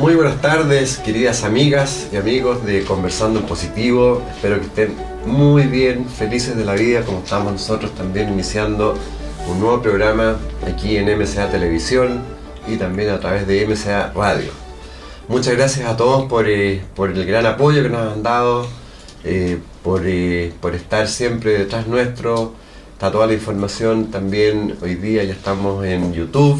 Muy buenas tardes, queridas amigas y amigos de Conversando en Positivo. Espero que estén muy bien, felices de la vida, como estamos nosotros también iniciando un nuevo programa aquí en MCA Televisión y también a través de MCA Radio. Muchas gracias a todos por, eh, por el gran apoyo que nos han dado, eh, por, eh, por estar siempre detrás nuestro. Está toda la información también hoy día, ya estamos en YouTube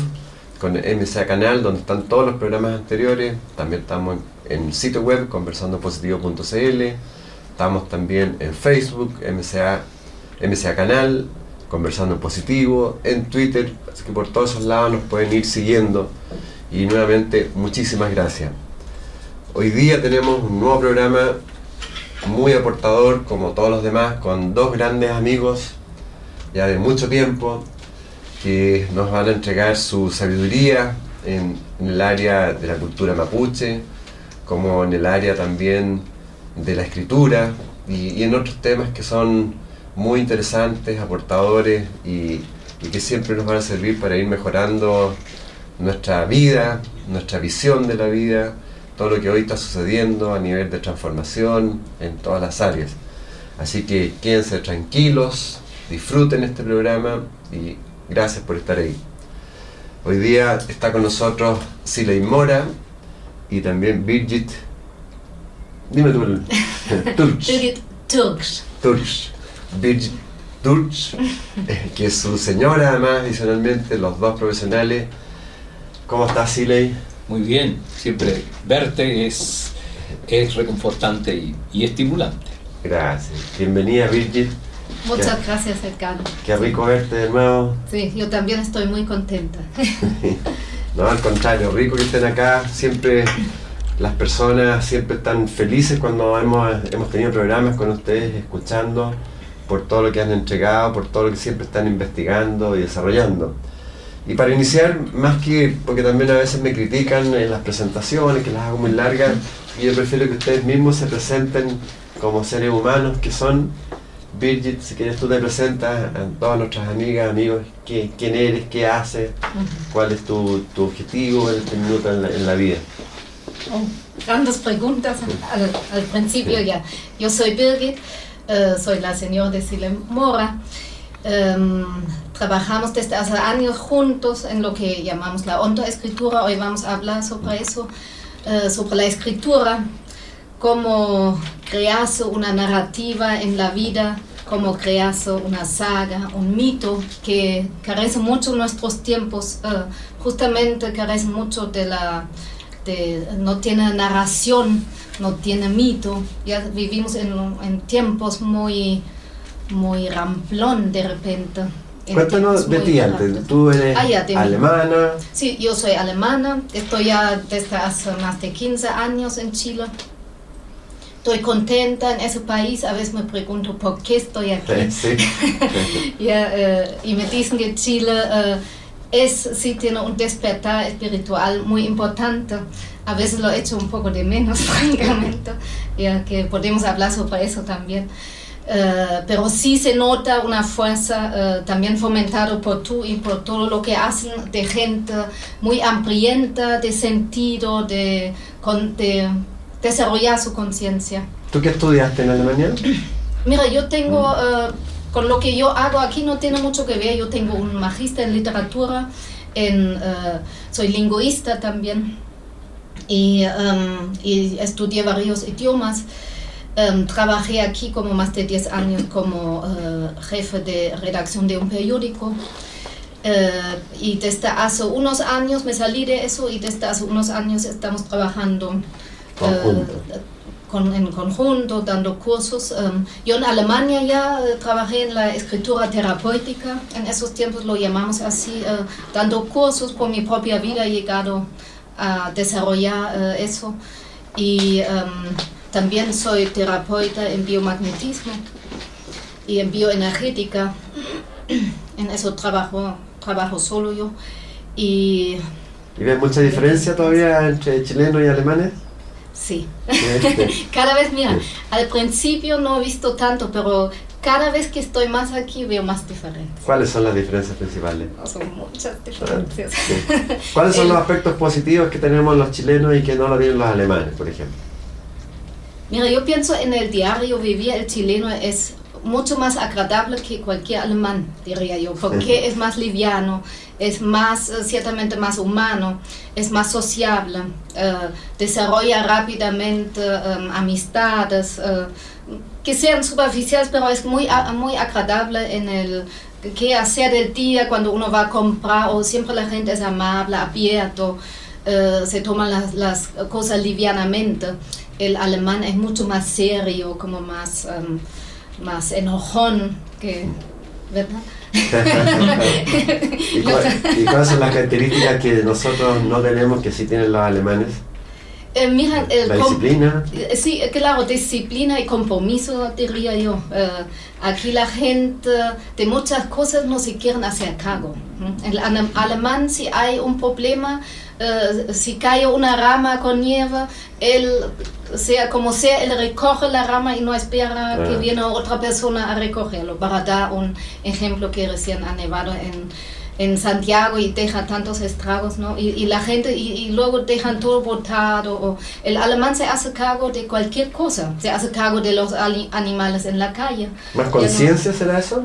con MCA Canal, donde están todos los programas anteriores. También estamos en, el sitio web conversandopositivo.cl. Estamos también en Facebook, MCA, MCA Canal, Conversando Positivo, en Twitter. Así que por todos esos lados nos pueden ir siguiendo. Y nuevamente, muchísimas gracias. Hoy día tenemos un nuevo programa muy aportador, como todos los demás, con dos grandes amigos ya de mucho tiempo que nos van a entregar su sabiduría en, el área de la cultura mapuche, como en el área también de la escritura y, en otros temas que son muy interesantes, aportadores y, y, que siempre nos van a servir para ir mejorando nuestra vida, nuestra visión de la vida, todo lo que hoy está sucediendo a nivel de transformación en todas las áreas. Así que quédense tranquilos, disfruten este programa y Gracias por estar ahí. Hoy día está con nosotros Siley Mora y también Birgit. Dime tú. Turch. Birgit Turch. Turch. Birgit Turch, eh, que es su señora además, adicionalmente, los dos profesionales. ¿Cómo estás, Siley? Muy bien, siempre verte es, es reconfortante y, y estimulante. Gracias. Bienvenida, Birgit. Muchas gracias, Edgar. Qué rico verte de nuevo. Sí, yo también estoy muy contenta. no, al contrario, rico que estén acá. Siempre las personas siempre están felices cuando hemos, hemos tenido programas con ustedes, escuchando por todo lo que han entregado, por todo lo que siempre están investigando y desarrollando. Y para iniciar, más que, porque también a veces me critican en las presentaciones, que las hago muy largas, yo prefiero que ustedes mismos se presenten como seres humanos que son Birgit, si quieres tú te presentas a todas nuestras amigas, amigos, quién eres, qué haces, cuál es tu, objetivo en este minuto en la, vida. Oh, grandes preguntas al, principio ya. Yo soy Birgit, eh, soy la señora de Silem Mora. Em, trabajamos desde hace años juntos en lo que llamamos la escritura. Hoy vamos a hablar sobre eso, eh, sobre la escritura, cómo crearse una narrativa en la vida como crearse una saga, un mito que carece mucho en nuestros tiempos, eh, justamente carece mucho de la, no tiene narración, no tiene mito, ya vivimos en, tiempos muy, muy ramplón de repente. Cuéntanos de ti antes, tú eres ah, alemana. Sí, yo soy alemana, estoy ya desde hace más de 15 años en Chile estoy contenta en ese país, a veces me pregunto por qué estoy aquí. Eh, y me dicen que Chile eh, es, sí tiene un despertar espiritual muy importante. A veces lo he hecho un poco de menos, francamente, ya que podemos hablar sobre eso también. Uh, pero sí se nota una fuerza también fomentada por tú y por todo lo que hacen de gente muy hambrienta de sentido, de, de desarrollar su conciencia. ¿Tú qué estudiaste en Alemania? Mira, yo tengo, eh, con lo que yo hago aquí no tiene mucho que ver, yo tengo un magíster en literatura, en, eh, soy lingüista también y, um, y estudié varios idiomas. Um, trabajé aquí como más de 10 años como uh, jefe de redacción de un periódico. Uh, y desde hace unos años me salí de eso y desde hace unos años estamos trabajando eh, con, en conjunto, dando cursos. Em, yo en Alemania ya eh, trabajé en la escritura terapéutica, en esos tiempos lo llamamos así, eh, dando cursos por mi propia vida, he llegado a desarrollar eso. Y em, también soy terapeuta en biomagnetismo y en bioenergética. En eso trabajo, trabajo solo yo. Y, ¿Y ves mucha diferencia todavía entre chilenos y alemanes? Sí. Este, Cada vez, mira, al principio no he visto tanto, pero cada vez que estoy más aquí veo más diferencias. ¿Cuáles son las diferencias principales? Son muchas diferencias. Sí. ¿Cuáles son El- los aspectos positivos que tenemos los chilenos y que no lo tienen los alemanes, por ejemplo? Mira, yo pienso en el diario vivir, el chileno es mucho más agradable que cualquier alemán, diría yo, porque es más liviano, es más, eh, ciertamente más humano, es más sociable, eh, desarrolla rápidamente eh, amistades, que sean superficiales, pero es muy, muy agradable en el qué hacer del día cuando uno va a comprar, o siempre la gente es amable, abierto, se toman las, las cosas livianamente. El alemán es mucho más serio, como más, em, más enojón, que, ¿verdad? ¿Y, cua- y cuáles son las características que nosotros no tenemos que sí tienen los alemanes? Eh, mira, el La disciplina. Eh, Sí, eh, claro, disciplina y compromiso, diría yo. Eh, aquí la gente de muchas cosas no se quieren hacer cargo. ale- alemán, si hay un problema, eh, si cae una rama con nieve, él, sea como sea, él recoge la rama y no espera que Ah. viene otra persona a recogerlo. Para dar un ejemplo que recién ha nevado en, en Santiago y deja tantos estragos, ¿no? Y, y la gente, y, y luego dejan todo botado. O el alemán se hace cargo de cualquier cosa, se hace cargo de los animales en la calle. ¿Más Ya no- conciencia será eso?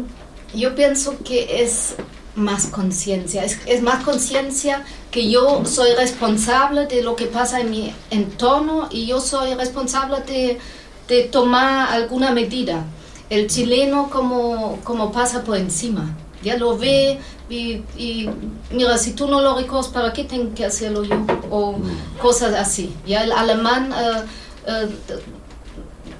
yo pienso que es más conciencia, es, es más conciencia que yo soy responsable de lo que pasa en mi entorno y yo soy responsable de, de tomar alguna medida. El chileno como, como pasa por encima, ya lo ve y, y mira, si tú no lo recoges, ¿para qué tengo que hacerlo yo? O cosas así. Ya el alemán eh, eh,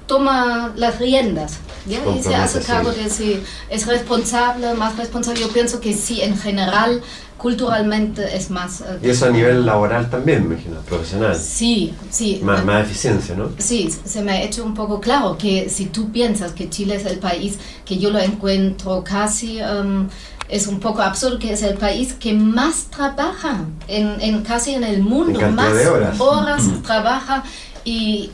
toma las riendas ¿ya? y se hace cargo sí. de si es responsable, más responsable. Yo pienso que sí, en general, culturalmente es más... eh, Y eso a nivel laboral también, me imagino, profesional. Sí, sí. Más, más eficiencia, ¿no? Sí, se me ha hecho un poco claro que si tú piensas que Chile es el país que yo lo encuentro casi, em, es un poco absurdo que es el país que más trabaja en, en casi en el mundo, En más de horas. trabaja y,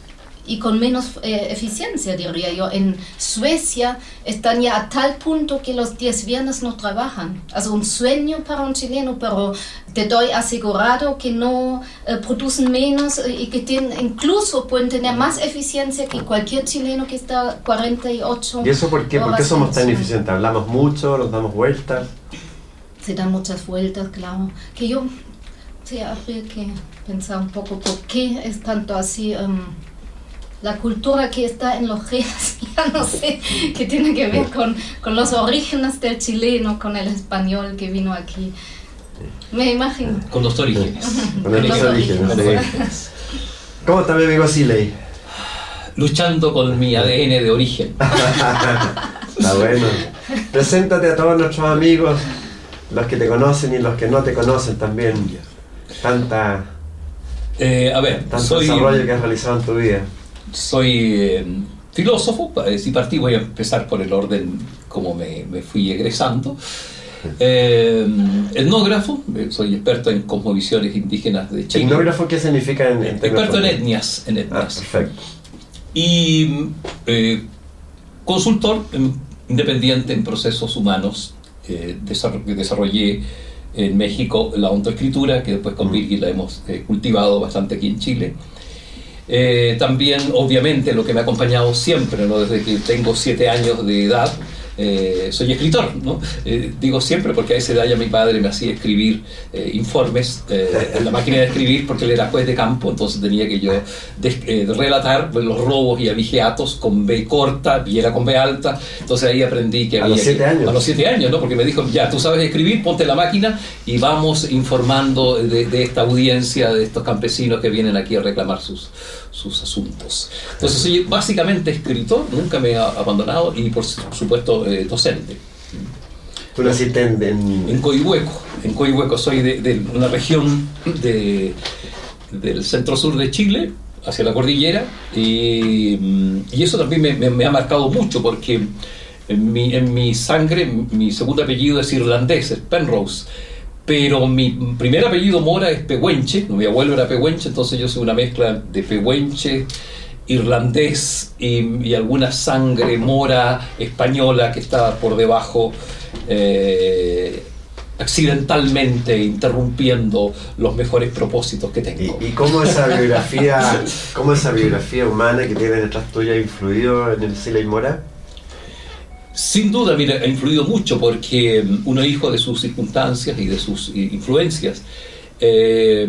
y con menos eh, eficiencia, diría yo. En Suecia están ya a tal punto que los 10 viernes no trabajan. Also un sueño para un chileno, pero te doy asegurado que no eh, producen menos y que tienen, incluso pueden tener más eficiencia que cualquier chileno que está 48 ¿Y eso por qué? ¿Por qué somos tan eficientes? ¿Hablamos mucho? ¿Nos damos vueltas? se dan muchas vueltas, claro. Que yo, sí, habría que pensar un poco por qué es tanto así. em, la cultura que está en los ríos, ya no sé, que tiene que ver con, con los orígenes del chileno, con el español que vino aquí. Me imagino. Con los orígenes. Con Los orígenes. ¿Cómo está mi amigo Siley? Luchando con mi ADN de origen. Está bueno. Preséntate a todos nuestros amigos, los que te conocen y los que no te conocen también. Tanta, Eh, a ver, tanto soy, desarrollo que has realizado en tu vida. Soy eh, filósofo, eh, si partí voy a empezar por el orden como me, me fui egresando. Eh, etnógrafo, eh, soy experto en cosmovisiones indígenas de Chile. ¿Etnógrafo qué significa en, en Experto en etnias, en Ah, etnias. perfecto. y eh, consultor independiente en procesos humanos. Eh, desarrollé en México la ontoescritura, que después con Mm. Virgil la hemos eh, cultivado bastante aquí en Chile. Eh, también, obviamente, lo que me ha acompañado siempre, ¿no? desde que tengo siete años de edad, eh, soy escritor. ¿no? Eh, digo siempre porque a esa edad ya mi padre me hacía escribir eh, informes en la máquina de escribir porque él era juez de campo, entonces tenía que yo relatar los robos y abigeatos con B corta y era con B alta. Entonces ahí aprendí que A había los siete que- años. A los siete años, ¿no? Porque me dijo, ya, tú sabes escribir, ponte la máquina y vamos informando de, de esta audiencia, de estos campesinos que vienen aquí a reclamar sus, sus asuntos. Entonces soy básicamente escritor, nunca me he abandonado y por supuesto eh, docente. Tú naciste en, en- En Coihueco, en Coihueco soy de, de una región de, del centro-sur de Chile hacia la cordillera y, mm, y eso también me, me- me ha marcado mucho porque en mi, en mi sangre mi segundo apellido es irlandés, es Penrose, pero mi primer apellido mora es Pehuenche, mi abuelo era Pehuenche, entonces yo soy una mezcla de Pehuenche, irlandés y, y alguna sangre mora española que está por debajo. eh, accidentalmente interrumpiendo los mejores propósitos que tengo. ¿Y, y cómo esa biografía, cómo esa biografía humana que tiene detrás tuya ha influido en el Siley Mora? Sin duda, mira, ha influido mucho porque mm, uno es hijo de sus circunstancias y de sus i- influencias. Eh,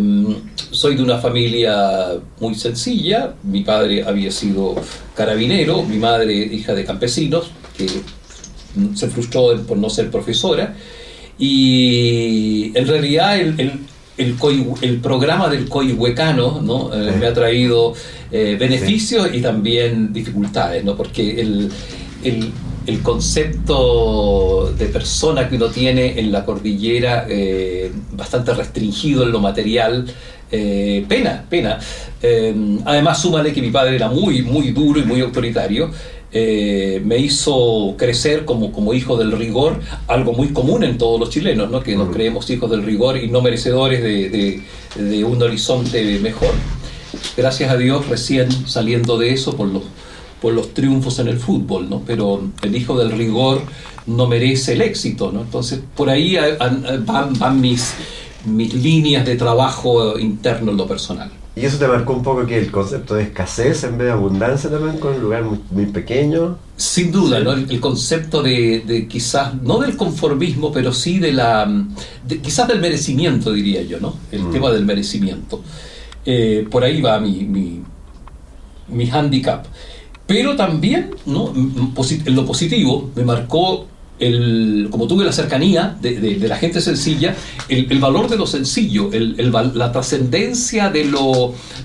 soy de una familia muy sencilla. Mi padre había sido carabinero, mi madre hija de campesinos, que mm, se frustró por no ser profesora. Y en realidad el, el, el, coi- el programa del coihuecano ¿no? Eh, me ha traído eh, beneficios y también dificultades, ¿no? porque el, el, concepto de persona que uno tiene en la cordillera, eh, bastante restringido en lo material, eh, pena, pena. Eh, además, súmale que mi padre era muy, muy duro y muy autoritario. eh, me hizo crecer como, como hijo del rigor, algo muy común en todos los chilenos, ¿no? que nos creemos hijos del rigor y no merecedores de, de- de un horizonte mejor. Gracias a Dios, recién saliendo de eso por los, por los triunfos en el fútbol, ¿no? pero el hijo del rigor no merece el éxito. ¿no? Entonces, por ahí van, van mis, mis líneas de trabajo interno en lo personal. ¿Y eso te marcó un poco que el concepto de escasez en vez de abundancia también, con un lugar muy, muy pequeño? Sin duda, ¿no? el, el concepto de, de quizás, no del conformismo, pero sí de la, de- quizás del merecimiento, diría yo, ¿no? El Mm. tema del merecimiento. Eh, por ahí va mi, mi, mi handicap. Pero también, ¿no? En lo positivo, me marcó, el, como tuve la cercanía de, de- la gente sencilla, el, el valor de lo sencillo, el- la trascendencia de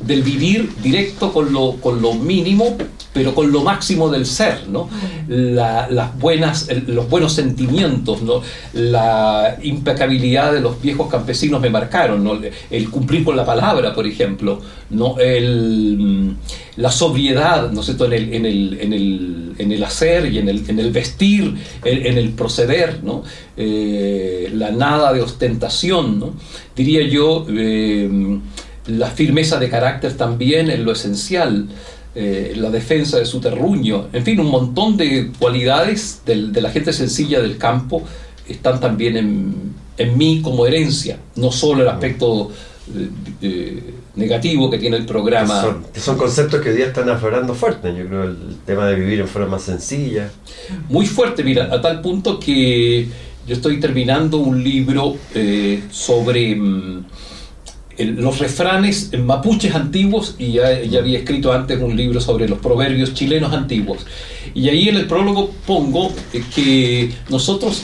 del vivir directo con lo, con lo mínimo, pero con lo máximo del ser, ¿no? La- las buenas, los buenos sentimientos, ¿no? La impecabilidad de los viejos campesinos me marcaron, ¿no? El cumplir con la palabra, por ejemplo, ¿no? El, mm, la sobriedad, ¿no es cierto? En el, en el, en el, en el hacer y en el, en el vestir, en, en el proceder, ¿no? Eh, la nada de ostentación, ¿no? Diría yo, eh, la firmeza de carácter también en lo esencial, eh, la defensa de su terruño, en fin, un montón de cualidades del- de la gente sencilla del campo están también en, en mí como herencia, no solo el aspecto eh, eh, negativo que tiene el Que programa. son, que son conceptos que hoy día están aflorando fuerte. Yo creo el tema de vivir en forma más sencilla. muy fuerte, mira, a tal punto que yo estoy terminando un libro eh, sobre mm, los refranes mapuches antiguos y ya, ya había escrito antes un libro sobre los proverbios chilenos antiguos. Y ahí en el prólogo pongo eh, que nosotros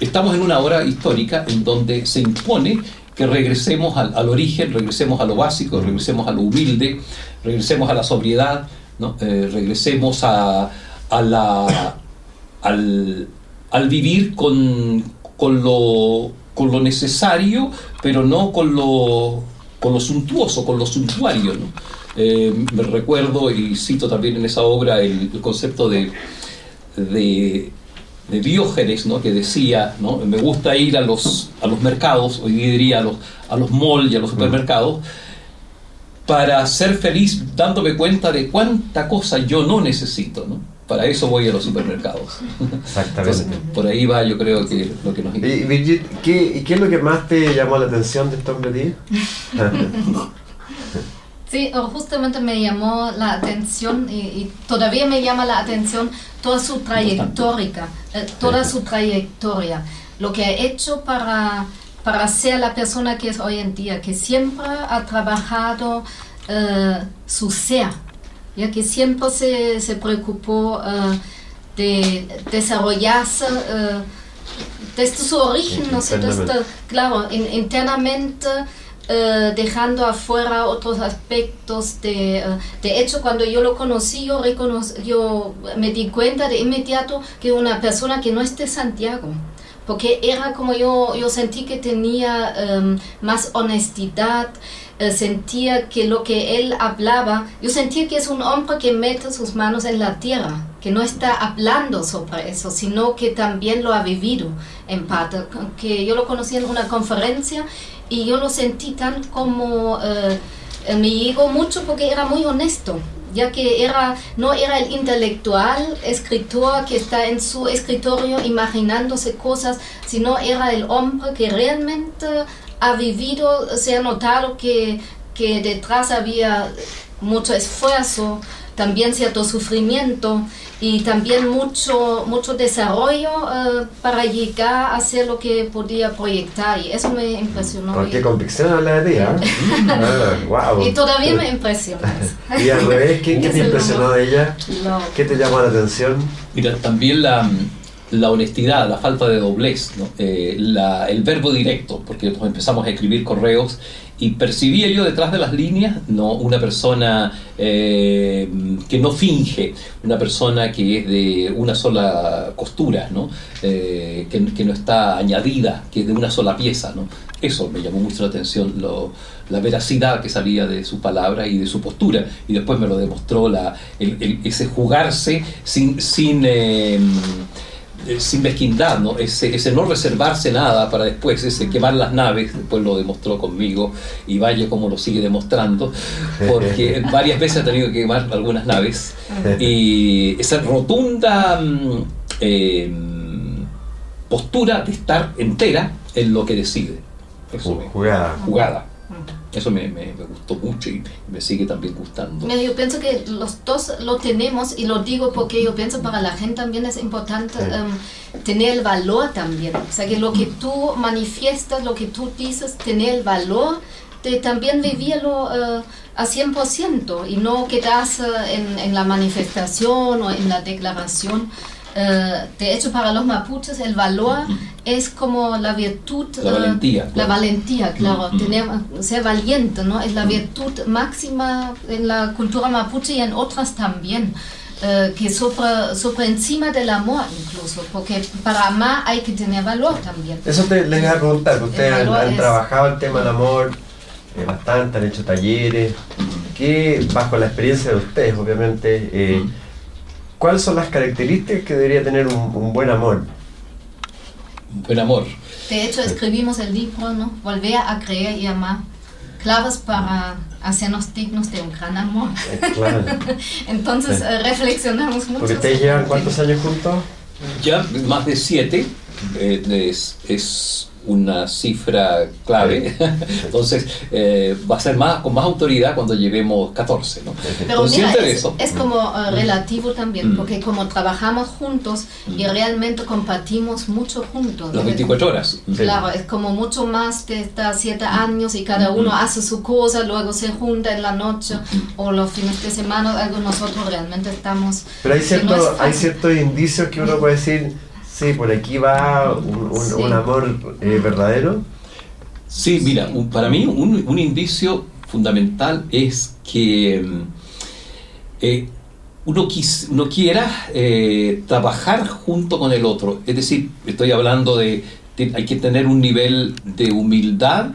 estamos en una hora histórica en donde se impone que regresemos al, al origen, regresemos a lo básico, regresemos a lo humilde, regresemos a la sobriedad, ¿no? Eh, regresemos a, a la, al, al vivir con, con, lo, con lo necesario, pero no con lo, con lo suntuoso, con lo suntuario. ¿no? Eh, me recuerdo y cito también en esa obra el, el concepto de, de, de Diógenes, ¿no? que decía, ¿no? me gusta ir a los, a los mercados, hoy día diría a los, a los malls y a los supermercados, para ser feliz dándome cuenta de cuánta cosa yo no necesito. ¿no? Para eso voy a los supermercados. Exactamente. Entonces, por ahí va yo creo que lo que nos Y, ¿qué, ¿y qué es lo que más te llamó la atención de a ti? Sí, o justamente me llamó la atención y, y todavía me llama la atención toda su trayectoria, eh, toda su trayectoria, lo que ha hecho para, para ser la persona que es hoy en día, que siempre ha trabajado eh, su ser, ya que siempre se, se preocupó eh, de desarrollarse eh, desde su origen, ¿no sé, desde, Internamente. claro, in- internamente eh, dejando afuera otros aspectos de, de hecho cuando yo lo conocí yo, reconoc- yo me di cuenta de inmediato que una persona que no es de Santiago porque era como yo, yo sentí que tenía em, más honestidad, eh, sentía que lo que él hablaba, yo sentía que es un hombre que mete sus manos en la tierra, que no está hablando sobre eso, sino que también lo ha vivido en parte, que yo lo conocí en una conferencia y yo lo sentí tan como, eh, me llegó mucho porque era muy honesto ya que era, no era el intelectual escritor que está en su escritorio imaginándose cosas, sino era el hombre que realmente ha vivido, se ha notado que, que detrás había mucho esfuerzo, también cierto sufrimiento y también mucho, mucho desarrollo eh, para llegar a hacer lo que podía proyectar y eso me impresionó. ¿Con qué convicción habla de ti? wow. Ah, y todavía me impresiona. y al revés, ¿qué, te impresionó de ella? ¿Qué te llamó la atención? Mira, también la, la honestidad, la falta de doblez, eh, el verbo directo, porque empezamos a escribir correos y percibía yo detrás de las líneas no una persona eh, que no finge, una persona que es de una sola costura. Eh, que, no está añadida, que es de una sola pieza. ¿no? Eso me llamó mucho la atención, la veracidad que salía de su palabra y de su postura. Y después me lo demostró ese jugarse sin eh, sin mezquindad, ¿no? Ese, ese, no reservarse nada para después, ese quemar las naves, después lo demostró conmigo y vaya como lo sigue demostrando, porque varias veces ha tenido que quemar algunas naves y esa rotunda mm, eh, postura de estar entera en lo que decide. jugada. jugada. Eso me, me, gustó mucho y me sigue también gustando. yo pienso que los dos lo tenemos y lo digo porque yo pienso para la gente también es importante em, tener el valor también. O sea, que lo que tú manifiestas, lo que tú dices, tener el valor de también vivirlo uh, a 100% y no quedarse en, en la manifestación o en la declaración. Eh, de hecho, para los mapuches el valor es como la virtud, la valentía, la valentía, claro, tener, ser valiente, ¿no? Es la virtud máxima en la cultura mapuche y en otras también. Eh, que sobre, sobre encima del amor incluso, porque para amar hay que tener valor también. Eso te, les voy a preguntar, ustedes han, trabajado el tema del amor eh, bastante, han hecho talleres, que bajo la experiencia de ustedes, obviamente, eh, ¿cuáles son las características que debería tener un, buen amor? Un buen amor. De hecho, escribimos el libro, ¿no? Volver a creer y amar. Claves para hacernos dignos de un gran amor. Eh, claro. Entonces, eh, reflexionamos mucho. Porque ustedes llevan cuántos años juntos? Ya más de siete. Eh, es, es una cifra clave. Entonces, eh, va a ser más con más autoridad cuando llevemos 14. ¿no? Pero mira, es, es, como uh, relativo también, mm. porque como trabajamos juntos y mm. realmente compartimos mucho juntos. Las 24 horas. Claro, es como mucho más de estar 7 años y cada uno hace su cosa, luego se junta en la noche o los fines de semana, algo nosotros realmente estamos... Pero hay, cierto, hay ciertos indicios que uno puede decir Sí, por aquí va un, amor eh, verdadero. Sí, mira, para mí un, indicio fundamental es que mm, eh, uno, quiera eh, trabajar junto con el otro. Es decir, estoy hablando de, hay que tener un nivel de humildad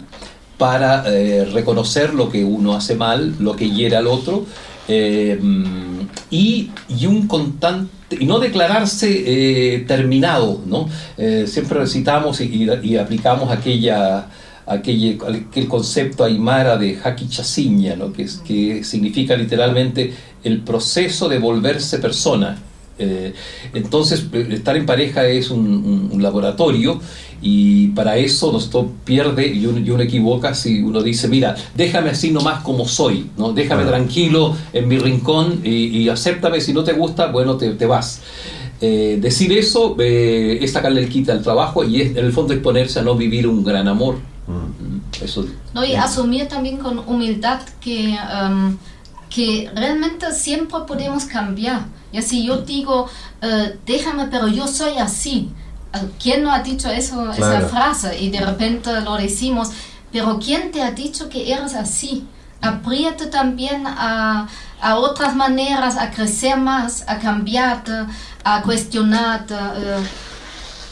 para reconocer lo que uno hace mal, lo que hiere al otro, mm, y, y un constante y no declararse eh, terminado, ¿no? Eh, siempre recitamos y, aplicamos aquella, aquel, aquel concepto aymara de haki ¿no? que, que significa literalmente el proceso de volverse persona. Eh, entonces, estar en pareja es un, laboratorio y para eso nosotros pierde y uno, y uno, equivoca si uno dice, mira, déjame así nomás como soy, ¿no? déjame tranquilo en mi rincón y, acéptame, si no te gusta, bueno, te, te vas. Eh, decir eso eh, es sacarle el quita al trabajo y es, en el fondo exponerse a no vivir un gran amor. Mm. Eso, no, y asumir también con humildad que, um, que realmente siempre podemos cambiar y si yo digo, eh, déjame, pero yo soy así, eh, ¿quién no ha dicho eso, esa frase? Y de repente lo decimos, pero ¿quién te ha dicho que eres así? Apriete también a, a otras maneras, a crecer más, a cambiarte, a cuestionarte. Eh,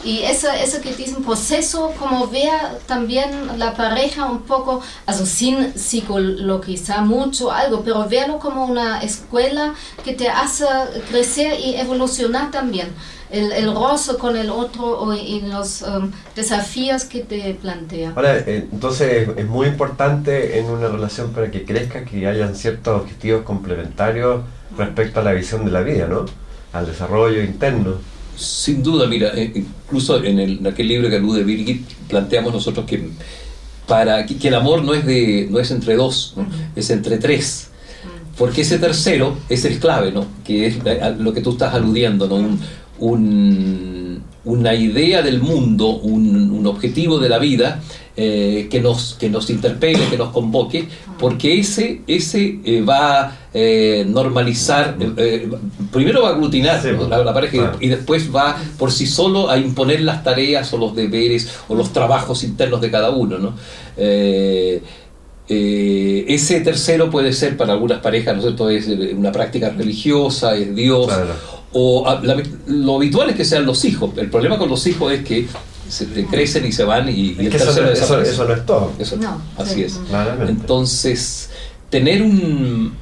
y eso, eso que dicen proceso, como vea también la pareja un poco, also sin psicologizar mucho algo, pero verlo como una escuela que te hace crecer y evolucionar también. El, el roce con el otro y los um, desafíos que te plantea. Ahora, eh, entonces es muy importante en una relación para que crezca que hayan ciertos objetivos complementarios respecto a la visión de la vida, ¿no? Al desarrollo interno. Sin duda, mira, eh, incluso en, el, en aquel libro que alude Birgit, planteamos nosotros que para que, el amor no es de no es entre dos, es entre tres. Porque ese tercero es el clave, ¿no? Que es lo que tú estás aludiendo, ¿no? Un, un, una idea del mundo, un, un objetivo de la vida eh, que, nos, que nos interpele, que nos convoque, porque ese, ese eh, va a eh, normalizar, primero va a aglutinar la, pareja y, después va por sí solo a imponer las tareas o los deberes o los trabajos internos de cada uno. ¿no? ese tercero puede ser para algunas parejas, ¿no es cierto? Es una práctica religiosa, es Dios. O lo habitual es que sean los hijos. El problema con los hijos es que se, crecen y se van y, el tercero eso, eso, no es todo. así es. Entonces, tener un,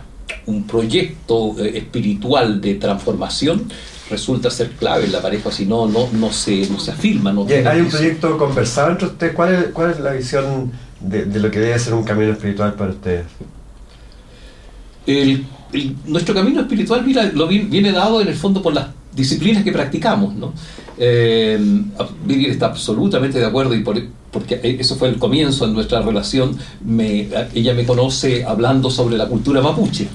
un proyecto eh, espiritual de transformación resulta ser clave en la pareja, si no, no, no, se, no se afirma. No ¿Hay un proyecto conversado entre ustedes? ¿Cuál es, cuál es la visión de, de, lo que debe ser un camino espiritual para ustedes? El, nuestro camino espiritual mira, lo viene dado en el fondo por las disciplinas que practicamos. ¿no? Eh, está absolutamente de acuerdo y porque eso fue el comienzo de nuestra relación. Me, ella me conoce hablando sobre la cultura mapuche.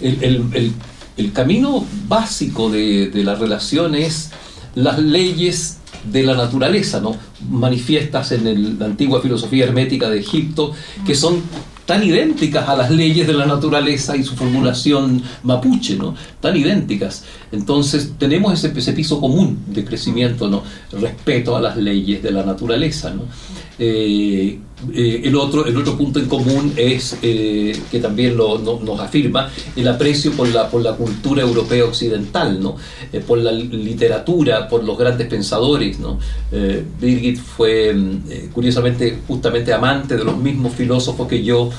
El, camino básico de, de, la relación es las leyes de la naturaleza, ¿no? manifiestas en la antigua filosofía hermética de Egipto, que son tan idénticas a las leyes de la naturaleza y su formulación mapuche, ¿no? Tan idénticas. Entonces tenemos ese, ese piso común de crecimiento, ¿no? Respeto a las leyes de la naturaleza, ¿no? Eh, eh, el, otro, el otro punto en común es, eh, que también lo, nos afirma, el aprecio por la, por la cultura europea occidental, ¿no? por la literatura, por los grandes pensadores. ¿no? Birgit fue, curiosamente, justamente amante de los mismos filósofos que yo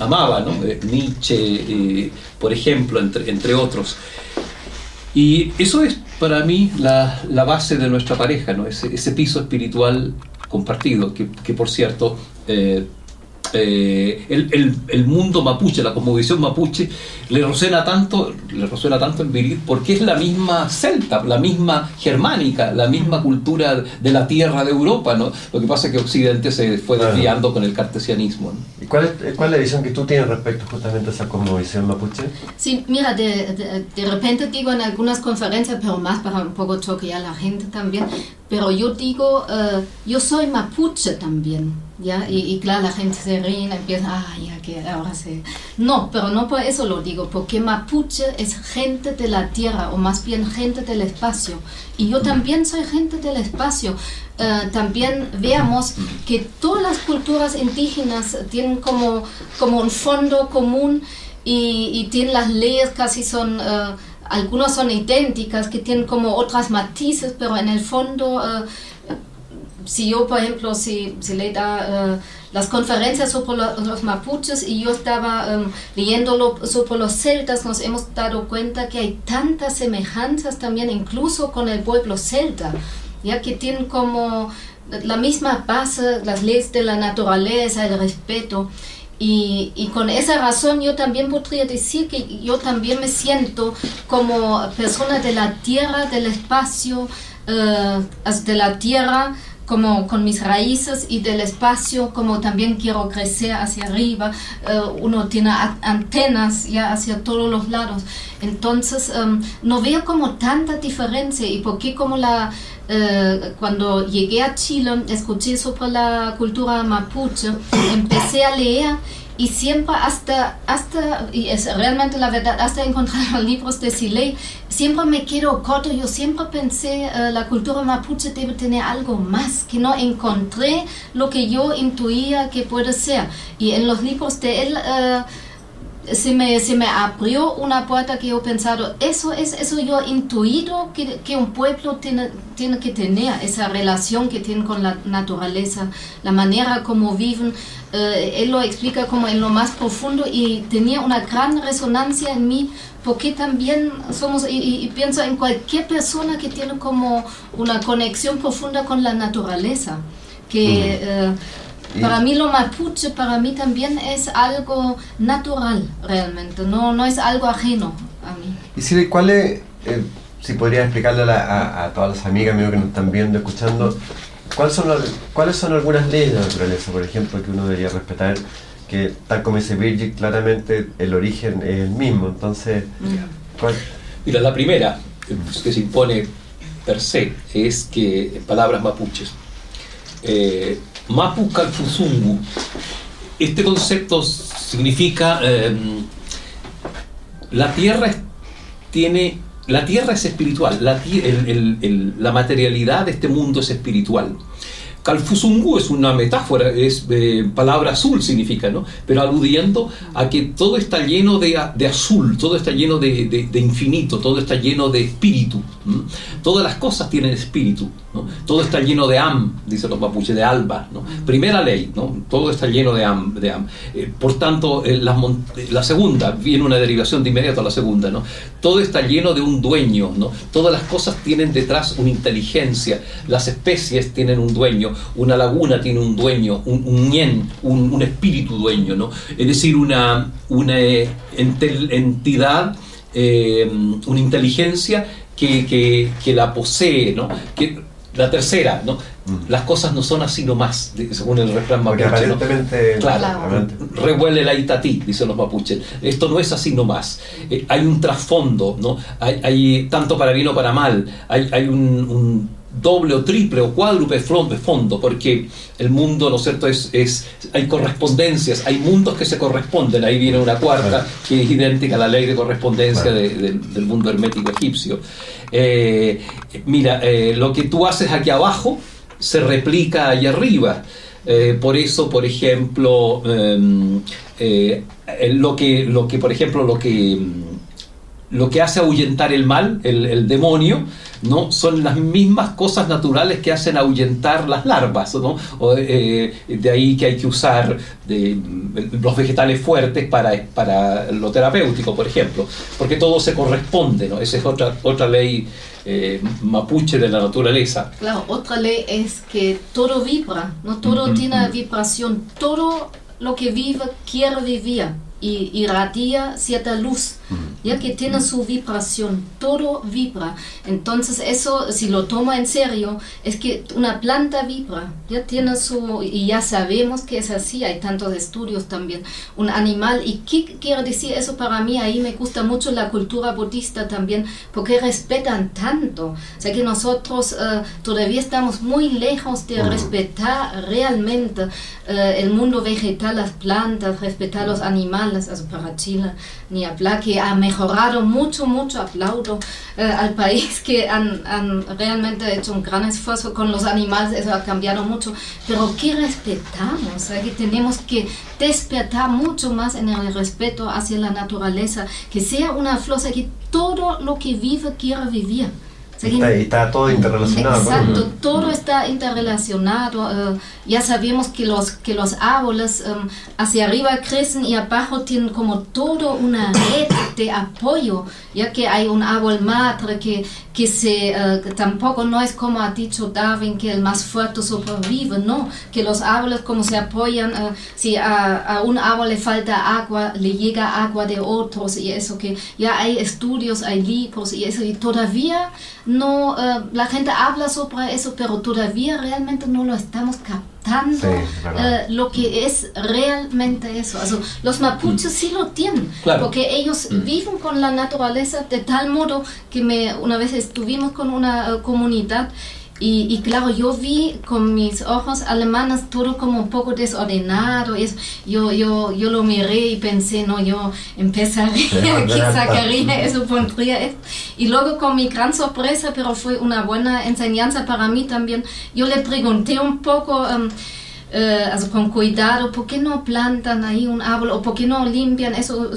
amaba, ¿no? Nietzsche, por ejemplo, entre, entre otros. Y eso es para mí la, la base de nuestra pareja, ¿no? ese, ese piso espiritual compartido, que, que por cierto eh, eh, el, el, mundo mapuche, la cosmovisión mapuche, le resuena tanto, le resuena tanto en Virgil porque es la misma celta, la misma germánica, la misma cultura de la tierra de Europa, ¿no? Lo que pasa es que Occidente se fue desviando con el cartesianismo. ¿Y cuál es, cuál es la visión que tú tienes respecto justamente a esa cosmovisión mapuche? Sí, mira, de, de, repente digo en algunas conferencias, pero más para un poco choquear a la gente también, pero yo digo, uh, yo soy mapuche también. ¿Ya? Y, claro, la gente se ríe, empieza, ah, ya que ahora se... No, pero no por eso lo digo, porque Mapuche es gente de la tierra, o más bien gente del espacio. Y yo también soy gente del espacio. Uh, también veamos que todas las culturas indígenas tienen como, como un fondo común y, tienen las leyes casi son... Uh, algunas son idénticas, que tienen como otras matices, pero en el fondo uh, si yo, por ejemplo, si, si le da uh, las conferencias sobre los mapuches y yo estaba um, leyendo sobre los celtas, nos hemos dado cuenta que hay tantas semejanzas también, incluso con el pueblo celta, ya que tienen como la misma base, las leyes de la naturaleza, el respeto. Y, y, con esa razón yo también podría decir que yo también me siento como persona de la tierra, del espacio, uh, de la tierra, como con mis raíces y del espacio, como también quiero crecer hacia arriba, eh, uno tiene antenas ya hacia todos los lados. Entonces, em, no veo como tanta diferencia y porque como la, eh, cuando llegué a Chile, escuché sobre la cultura mapuche, empecé a leer y siempre hasta, hasta, y es realmente la verdad, hasta encontrar libros de Siley, siempre me quedo corto. Yo siempre pensé uh, la cultura mapuche debe tener algo más, que no encontré lo que yo intuía que puede ser. Y en los libros de él, uh, se me, se me abrió una puerta que yo he pensado, eso es, eso yo he intuido que, que, un pueblo tiene, tiene que tener, esa relación que tiene con la naturaleza, la manera como viven. Eh, él lo explica como en lo más profundo y tenía una gran resonancia en mí porque también somos, y, pienso en cualquier persona que tiene como una conexión profunda con la naturaleza, que... Para mí lo mapuche, para mí también es algo natural realmente, no, no es algo ajeno a mí. Y si, ¿cuál es, eh, si podría explicarle a, a, todas las amigas mías que nos están viendo, escuchando, ¿cuáles son, ¿cuáles son algunas leyes de la naturaleza, por ejemplo, que uno debería respetar? Que tal como dice Virgil, claramente el origen es el mismo, entonces... Mm. ¿cuál? Mira, la primera que se impone per se es que palabras mapuches. Eh, Mapu Kalfusungu. Este concepto significa em, la tierra tiene la tierra es espiritual, la, la materialidad de este mundo es espiritual. Calfusungu es una metáfora, es eh, palabra azul significa, ¿no? Pero aludiendo a que todo está lleno de, azul, todo está lleno de, infinito, todo está lleno de espíritu. Todas las cosas tienen espíritu. Todo está lleno de am, dicen los mapuches, de alba, ¿no? Primera ley, ¿no? Todo está lleno de am. De am. Eh, por tanto, eh, la, la, segunda, viene una derivación de inmediato a la segunda, ¿no? Todo está lleno de un dueño, ¿no? Todas las cosas tienen detrás una inteligencia, las especies tienen un dueño, una laguna tiene un dueño, un, un un, espíritu dueño, ¿no? Es decir, una, una eh, entidad, eh, una inteligencia que, la posee, ¿no? Que, la tercera, ¿no? Mm. Las cosas no son así nomás, según el refrán mapuche. Aparentemente, claro, revuele la itatí, dicen los mapuches. Esto no es así nomás. Eh, hay un trasfondo, ¿no? Hay, tanto para bien o para mal. Hay, hay un doble o triple o cuádruple fondo, porque el mundo, ¿no es cierto?, es, es, hay correspondencias, hay mundos que se corresponden, ahí viene una cuarta que es idéntica a la ley de correspondencia del mundo hermético egipcio. Eh, mira, eh, lo que tú haces aquí abajo se replica allá arriba. Eh, por eso, por ejemplo, em, lo, que, lo que, por ejemplo, lo que lo que hace ahuyentar el mal, el, demonio, ¿no? son las mismas cosas naturales que hacen ahuyentar las larvas. ¿no? Eh, de ahí que hay que usar de, los vegetales fuertes para, para lo terapéutico, por ejemplo, porque todo se corresponde. ¿no? Esa es otra, otra ley eh, mapuche de la naturaleza. Claro, otra ley es que todo vibra, no todo tiene vibración, todo lo que vive quiere vivir y irradia cierta luz, ya que tiene su vibración, todo vibra. Entonces eso, si lo toma en serio, es que una planta vibra, ya tiene su, y ya sabemos que es así, hay tantos estudios también, un animal, ¿y qué quiere decir eso para mí? Ahí me gusta mucho la cultura budista también, porque respetan tanto, o sea que nosotros eh, todavía estamos muy lejos de respetar realmente eh, el mundo vegetal, las plantas, respetar los animales, para Chile, ni hablar, que ha mejorado mucho, mucho, aplaudo eh, al país que han, realmente hecho un gran esfuerzo con los animales, eso ha cambiado mucho, pero que respetamos, que tenemos que despertar mucho más en el respeto hacia la naturaleza, que sea una flor, que todo lo que vive quiere vivir. Está, está, todo interrelacionado. Exacto, todo está interrelacionado. Eh, ya sabemos que los, que los árboles em, hacia arriba crecen y abajo tienen como todo una red de apoyo, ya que hay un árbol madre que, que se, eh, tampoco no es como ha dicho Darwin que el más fuerte sobrevive, no, que los árboles como se apoyan, eh, si a, a, un árbol le falta agua, le llega agua de otros y eso que ya hay estudios, hay libros y eso y todavía no, eh, la gente habla sobre eso, pero todavía realmente no lo estamos captando eh, lo que es realmente eso. los mapuches sí lo tienen, porque ellos mm. viven con la naturaleza de tal modo que me, una vez estuvimos con una eh, comunidad y, claro, yo vi con mis ojos alemanes todo como un poco desordenado. Es, yo, yo, yo lo miré y pensé, no, yo empezaría, aquí sacaría eso, pondría esto. Y luego con mi gran sorpresa, pero fue una buena enseñanza para mí también, yo le pregunté un poco... Um, eh, con cuidado, ¿por qué no plantan ahí un árbol o por qué no limpian eso?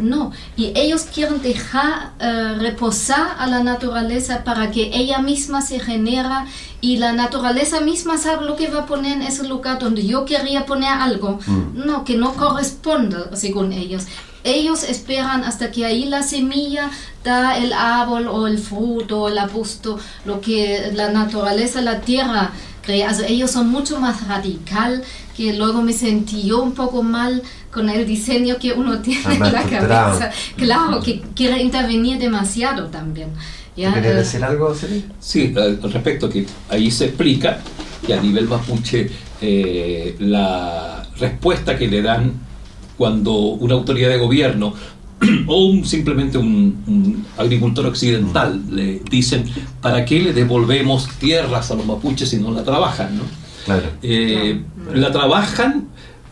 No, y ellos quieren dejar eh, reposar a la naturaleza para que ella misma se genera y la naturaleza misma sabe lo que va a poner en ese lugar donde yo quería poner algo, mm. no, que no corresponde según ellos. Ellos esperan hasta que ahí la semilla da el árbol o el fruto, el arbusto, lo que la naturaleza, la tierra ellos son mucho más radical, que luego me sentí yo un poco mal con el diseño que uno tiene en la cabeza. Claro, que quiere intervenir demasiado también. ¿Ya? ¿Quieres eh, decir algo, Celine? Sí, al respecto, que ahí se explica que a nivel mapuche eh, la respuesta que le dan cuando una autoridad de gobierno o simplemente un, agricultor occidental le dicen, ¿para qué le devolvemos tierras a los mapuches si no la trabajan? ¿no? Eh, la trabajan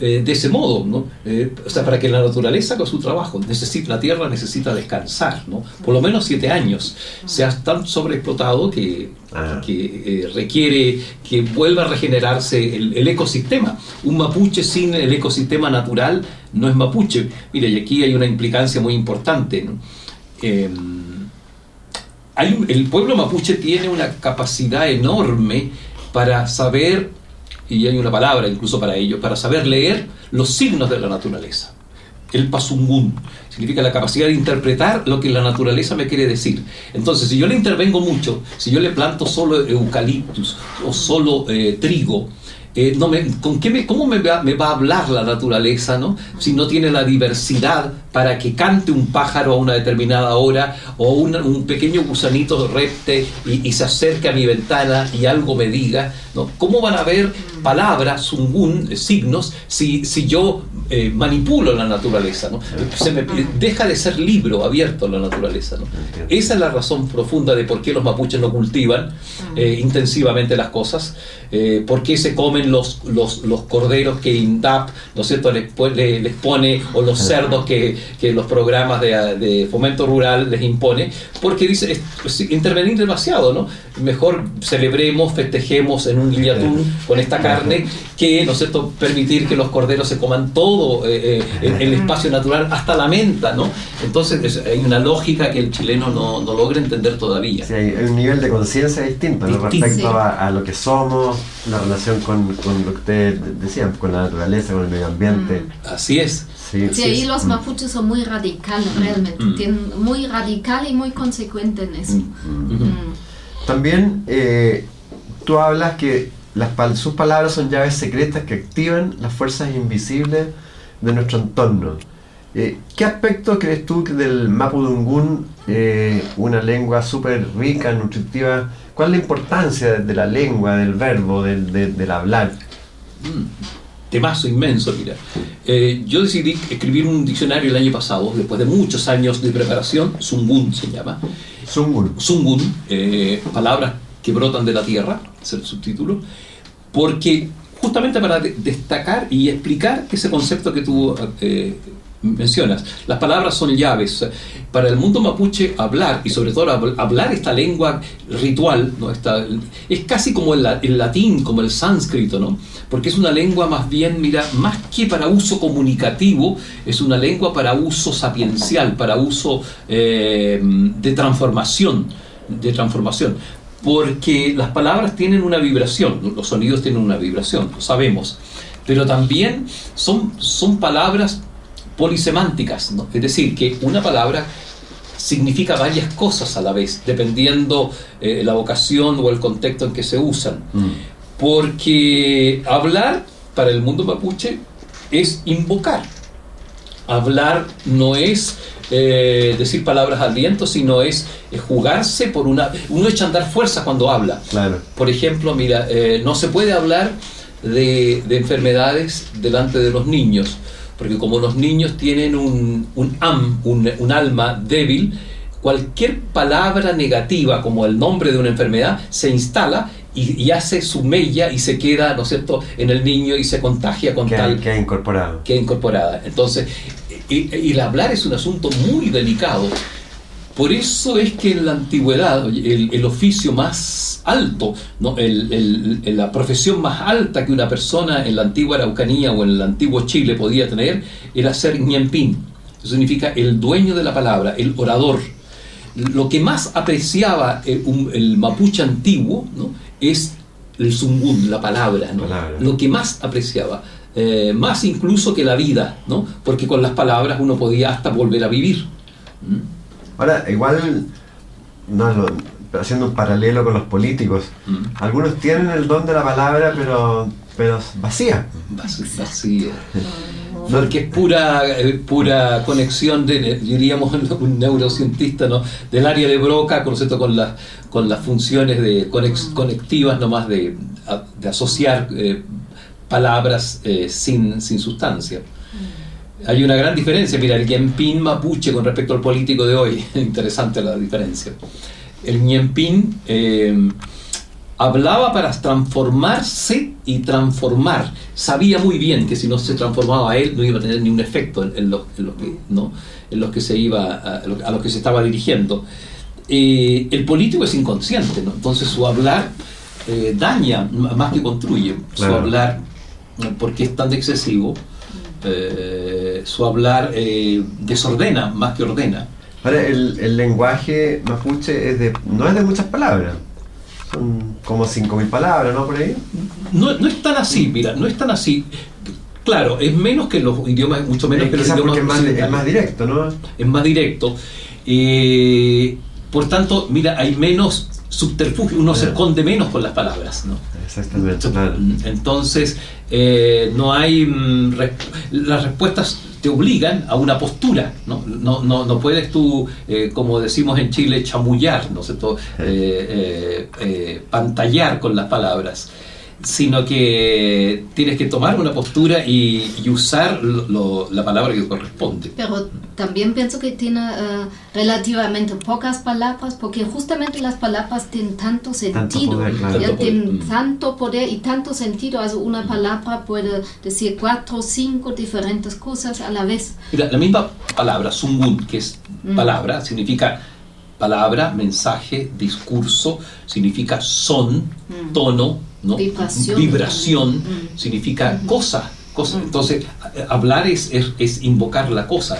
eh, de ese modo, ¿no? Eh, o sea, para que la naturaleza con su trabajo, necesita, la tierra necesita descansar, ¿no? Por lo menos siete años. Se ha tan sobreexplotado que, ah. que eh, requiere que vuelva a regenerarse el, ecosistema. Un mapuche sin el ecosistema natural no es mapuche. Mire, y aquí hay una implicancia muy importante, em, hay el pueblo mapuche tiene una capacidad enorme para saber y hay una palabra incluso para ello, para saber leer los signos de la naturaleza. El pasungún significa la capacidad de interpretar lo que la naturaleza me quiere decir. Entonces, si yo le intervengo mucho, si yo le planto solo eucaliptus o solo eh, trigo, eh, no me, ¿con qué me, ¿cómo me va, me va, a hablar la naturaleza ¿no? si no tiene la diversidad para que cante un pájaro a una determinada hora o un pequeño gusanito repte y, y, se acerque a mi ventana y algo me diga? ¿no? ¿Cómo van a haber palabras, eh, signos, si, si yo eh, manipulo la naturaleza? ¿no? Se me, deja de ser libro abierto la naturaleza. ¿no? Esa es la razón profunda de por qué los mapuches no cultivan intensivamente las cosas, por qué se comen los, los, los corderos que INDAP, ¿no es cierto?, les, les, pone, o los cerdos que, que los programas de, de, fomento rural les impone, porque dice, intervenir demasiado, ¿no? Mejor celebremos, festejemos en un guillatún con esta carne que, ¿no es cierto?, permitir que los corderos se coman todo eh, eh, el, espacio natural, hasta la menta, ¿no? Entonces hay una lógica que el chileno no, no logra entender todavía. Sí, hay un nivel de conciencia distinto, respecto a, a, lo que somos, la relación con, con lo que ustedes decían, con la naturaleza, con el medio ambiente. Así es. Sí, sí, ahí los mm. mapuches son muy radicales, mm. realmente. Tienen, muy radical y muy consecuente en eso. También eh, tú hablas que las, sus palabras son llaves secretas que activan las fuerzas invisibles de nuestro entorno. Eh, ¿Qué aspecto crees tú del Mapudungun, eh, una lengua súper rica, nutritiva, cuál es la importancia de la lengua, del verbo, del, hablar? Mm, temazo inmenso, mira. Eh, yo decidí escribir un diccionario el año pasado, después de muchos años de preparación, Sungun se llama. Sungun. Sungun, palabras que brotan de la tierra, es el subtítulo, porque justamente para destacar y explicar ese concepto que tú mencionas. Las palabras son llaves. Para el mundo mapuche, hablar, y sobre todo hablar esta lengua ritual, ¿no? Esta, es casi como el, latín, como el sánscrito, ¿no? porque es una lengua más bien, mira, más que para uso comunicativo, es una lengua para uso sapiencial, para uso eh, de transformación, de transformación porque las palabras tienen una vibración, los sonidos tienen una vibración, lo sabemos, pero también son, son palabras polisemánticas, ¿no? es decir, que una palabra significa varias cosas a la vez, dependiendo eh, la vocación o el contexto en que se usan. Mm. Porque hablar para el mundo mapuche es invocar. Hablar no es eh, decir palabras al viento, sino es, jugarse por una... Uno echa a andar fuerza cuando habla. Claro. Por ejemplo, mira, eh, no se puede hablar de, de enfermedades delante de los niños porque como los niños tienen un, un am, un, alma débil, cualquier palabra negativa como el nombre de una enfermedad se instala y, hace su mella y se queda, ¿no es cierto?, en el niño y se contagia con tal... Que ha incorporado. Que incorporada. Entonces, y, el hablar es un asunto muy delicado por eso es que en la antigüedad el, oficio más alto, ¿no? el, la profesión más alta que una persona en la antigua Araucanía o en el antiguo Chile podía tener era ser ñempín. Eso significa el dueño de la palabra, el orador. Lo que más apreciaba el, mapuche antiguo ¿no? es el zungún, la palabra, ¿no? lo que más apreciaba. Eh, más incluso que la vida, ¿no? porque con las palabras uno podía hasta volver a vivir. ¿Mm? Ahora, igual, no, haciendo un paralelo con los políticos, mm. algunos tienen el don de la palabra, pero, pero vacía. Vacía. Porque es pura, eh, pura conexión, de, diríamos un neurocientista, ¿no? del área de Broca con, con, las, con las funciones de conex, mm. conectivas nomás de, de asociar eh, palabras eh, sin, sin sustancia hay una gran diferencia. Mira, el Yenpin mapuche con respecto al político de hoy, interesante la diferencia. El Yenpin eh, hablaba para transformarse y transformar. Sabía muy bien que si no se transformaba él no iba a tener ningún efecto en, los, que, ¿no? en los que se iba a, los que se estaba dirigiendo. Eh, el político es inconsciente, ¿no? entonces su hablar eh, daña más que construye. Su hablar, porque es tan excesivo, eh, su hablar eh, desordena más que ordena. Ahora, el, lenguaje mapuche es de, no es de muchas palabras. Son como 5.000 palabras, ¿no? Por ahí. No, es tan así, mira, no es tan así. Claro, es menos que los idiomas, mucho menos que los idiomas es más, es más directo, ¿no? Es más directo. Eh, por tanto, mira, hay menos subterfugio, uno se esconde menos con las palabras, ¿no? Exactamente. Entonces, eh, no hay. Mm, las respuestas te obligan a una postura, ¿no? No, no, no puedes tú, eh, como decimos en Chile, chamullar, ¿no sé, eh, pantallar con las palabras sino que tienes que tomar una postura y, usar la palabra que corresponde. Pero también pienso que tiene uh, relativamente pocas palabras, porque justamente las palabras tienen tanto sentido, tanto tienen mm. tanto poder y tanto sentido. Also una palabra puede decir cuatro o cinco diferentes cosas a la vez. Mira, la misma palabra, sungun, que es mm. palabra, significa palabra, mensaje, discurso, significa son, mm. tono, Vibración, mm. significa cosa. cosa. Mm. Entonces, hablar es, es, invocar la cosa.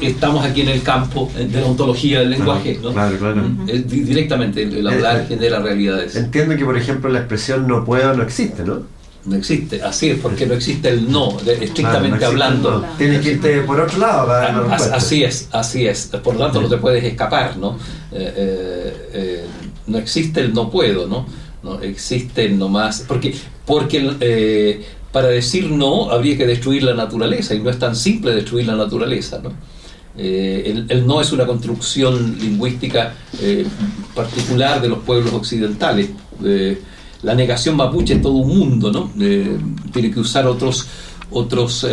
Estamos aquí en el campo de la ontología del lenguaje. Claro, claro, directamente, el, hablar eh, genera realidades. Entiendo que, por ejemplo, la expresión no puedo no existe, ¿no? No existe, así es, porque no existe el no, estrictamente hablando. Tienes que irte por otro lado Así es, así es. Por lo tanto, no te puedes escapar, ¿no? Eh, eh, no existe el no puedo, ¿no? ¿No? Existen nomás, porque, porque eh, para decir no habría que destruir la naturaleza y no es tan simple destruir la naturaleza. ¿no? Eh, el, no es una construcción lingüística eh, particular de los pueblos occidentales. la negación mapuche es todo un mundo, ¿no? tiene que usar otros, otros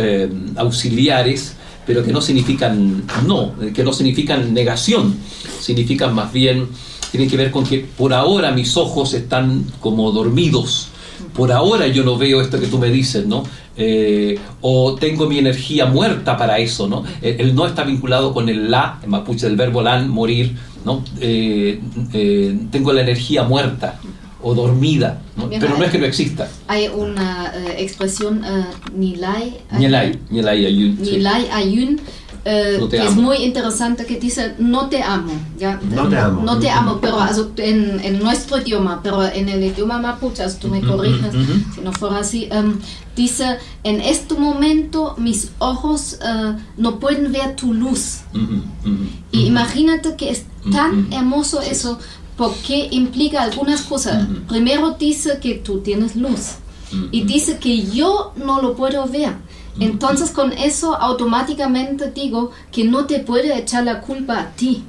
auxiliares, pero que no significan no, que no significan negación, significan más bien tiene que ver con que por ahora mis ojos están como dormidos. Por ahora yo no veo esto que tú me dices, ¿no? Eh, o tengo mi energía muerta para eso, ¿no? El, no está vinculado con el la, en mapuche del verbo lan, morir, ¿no? Eh, eh, tengo la energía muerta o dormida, ¿no? pero no es que no exista. Hay una expresión, ni lai, Nilai, Nilai ayun. Nilai ayun eh, que es muy interesante que dice no te amo, ¿ya? No te amo. No te amo, pero en, en, nuestro idioma, pero en el idioma mapuche, tú me corriges si no fuera así, em, dice en este momento mis ojos uh, no pueden ver tu luz. Y imagínate que es tan hermoso eso porque implica algunas cosas. Primero dice que tú tienes luz y dice que yo no lo puedo ver. Entonces con eso automáticamente digo que no te puede echar la culpa a ti.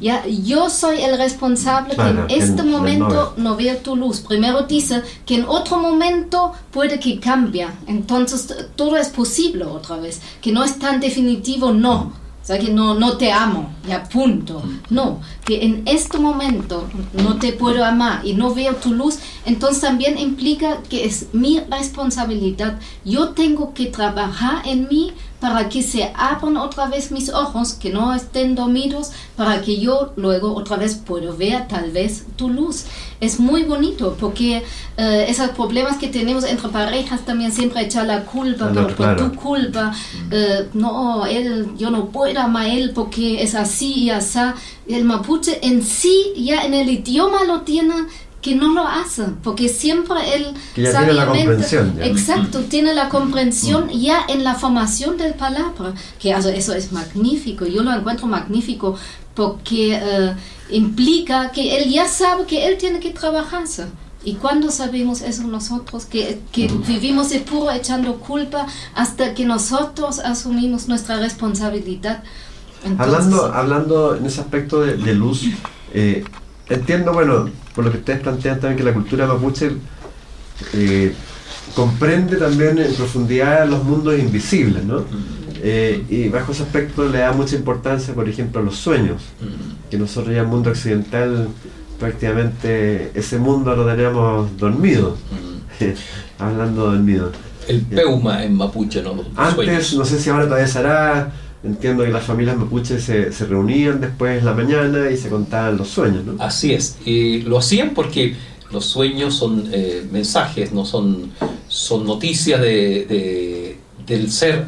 Ya, yo soy el responsable que en este momento no veo tu luz. Primero dice que en otro momento puede que cambie. Entonces todo es posible otra vez. Que no es tan definitivo, no. O sea, que no, no te amo, ya punto. Mm. No, que en este momento no te puedo amar y no veo tu luz, entonces también implica que es mi responsabilidad. Yo tengo que trabajar en mí para que se abran otra vez mis ojos, que no estén dormidos, para que yo luego otra vez pueda ver tal vez tu luz. Es muy bonito porque eh, esos problemas que tenemos entre parejas también siempre echar la culpa por, por, tu culpa. Eh, no, él, yo no puedo amar a él porque es así y así. El mapuche en sí, ya en el idioma lo tiene que no lo hace, porque siempre él que ya tiene la comprensión. Exacto, tiene la comprensión mm. ya en la formación del palabra, que eso es magnífico, yo lo encuentro magnífico porque eh, implica que él ya sabe que él tiene que trabajarse. ¿Y cuando sabemos eso nosotros? Que, que mm. vivimos de puro echando culpa hasta que nosotros asumimos nuestra responsabilidad. hablando, hablando en ese aspecto de, de luz, eh, entiendo, bueno, por lo que ustedes plantean también que la cultura mapuche eh, comprende también en profundidad los mundos invisibles, ¿no? Eh, y bajo ese aspecto le da mucha importancia, por ejemplo, a los sueños, que nosotros ya en el mundo occidental prácticamente ese mundo lo tenemos dormido, hablando dormido. El peuma en mapuche, ¿no? Antes, no sé si ahora todavía será, entiendo que las familias mapuches se, se, reunían después en la mañana y se contaban los sueños, ¿no? Así es, y lo hacían porque los sueños son eh, mensajes, no son, son noticias de, de, del ser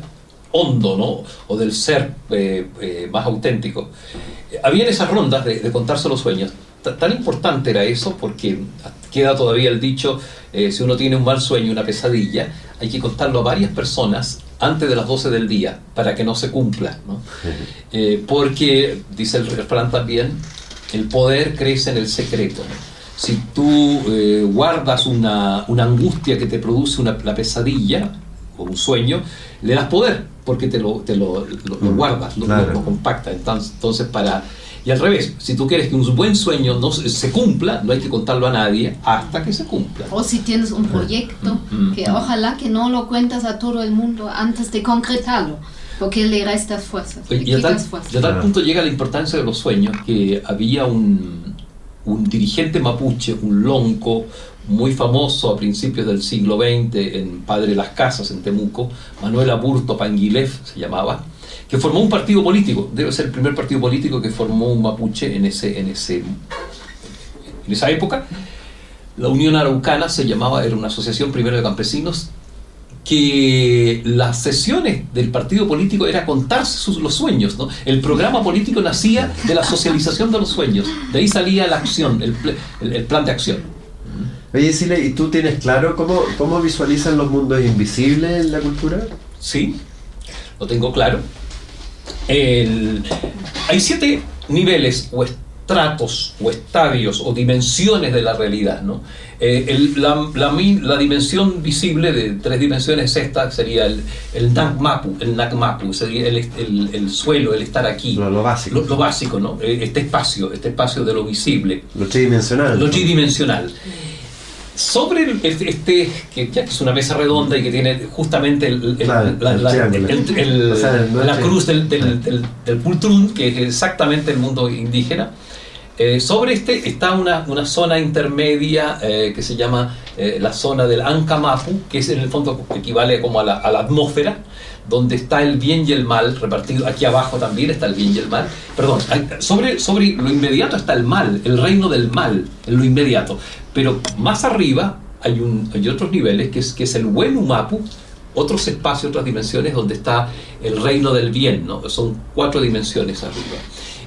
hondo, ¿no? O del ser eh, eh, más auténtico. Habían esas rondas de, de contarse los sueños. T tan importante era eso porque queda todavía el dicho, si uno tiene un mal sueño, una pesadilla, hay que contarlo a varias personas antes de las 12 del día para que no se cumpla. ¿no? Eh, porque, dice el refrán también, el poder crece en el secreto. Si tú eh, guardas una, una, angustia que te produce una, la pesadilla o un sueño, le das poder porque te lo, te lo, lo, lo guardas, claro. lo, compacta. Entonces, entonces para y al revés, si tú quieres que un buen sueño no se cumpla, no hay que contarlo a nadie hasta que se cumpla. O si tienes un proyecto, mm, que mm. ojalá que no lo cuentas a todo el mundo antes de concretarlo, porque le resta fuerza. Y a tal, fuerza. tal punto llega la importancia de los sueños, que había un, un dirigente mapuche, un lonco, muy famoso a principios del siglo XX en Padre de las Casas, en Temuco, Manuel Aburto Panguilef se llamaba, que formó un partido político, debe ser el primer partido político que formó un mapuche en, ese, en, ese, en esa época. La Unión Araucana se llamaba, era una asociación primero de campesinos, que las sesiones del partido político era contarse sus, los sueños. ¿no? El programa político nacía de la socialización de los sueños. De ahí salía la acción, el, el, el plan de acción. Oye, Sile, ¿y tú tienes claro cómo, cómo visualizan los mundos invisibles en la cultura? Sí, lo tengo claro. El, hay siete niveles o estratos o estadios o dimensiones de la realidad. ¿no? Eh, el, la, la, la, dimensión visible de tres dimensiones esta sería el, el Nakmapu, el Nakmapu, sería el, el, el, suelo, el estar aquí. Lo, lo básico. Lo, lo, básico, ¿no? Eh, este espacio, este espacio de lo visible. Lo tridimensional. Lo tridimensional. Sobre el, este, que ya que es una mesa redonda y que tiene justamente el, el, claro, la, la, o sea, la, cruz del, del, del, del, Pultrún, que es exactamente el mundo indígena, eh, sobre este está una, una zona intermedia eh, que se llama eh, la zona del Ancamapu, que es en el fondo equivale como a la, a la atmósfera, donde está el bien y el mal repartido. Aquí abajo también está el bien y el mal. Perdón, sobre, sobre lo inmediato está el mal, el reino del mal, en lo inmediato. Pero más arriba hay, hay otros niveles, que es, que es el buen Umapu, otros espacios, otras dimensiones donde está el reino del bien, ¿no? Son cuatro dimensiones arriba.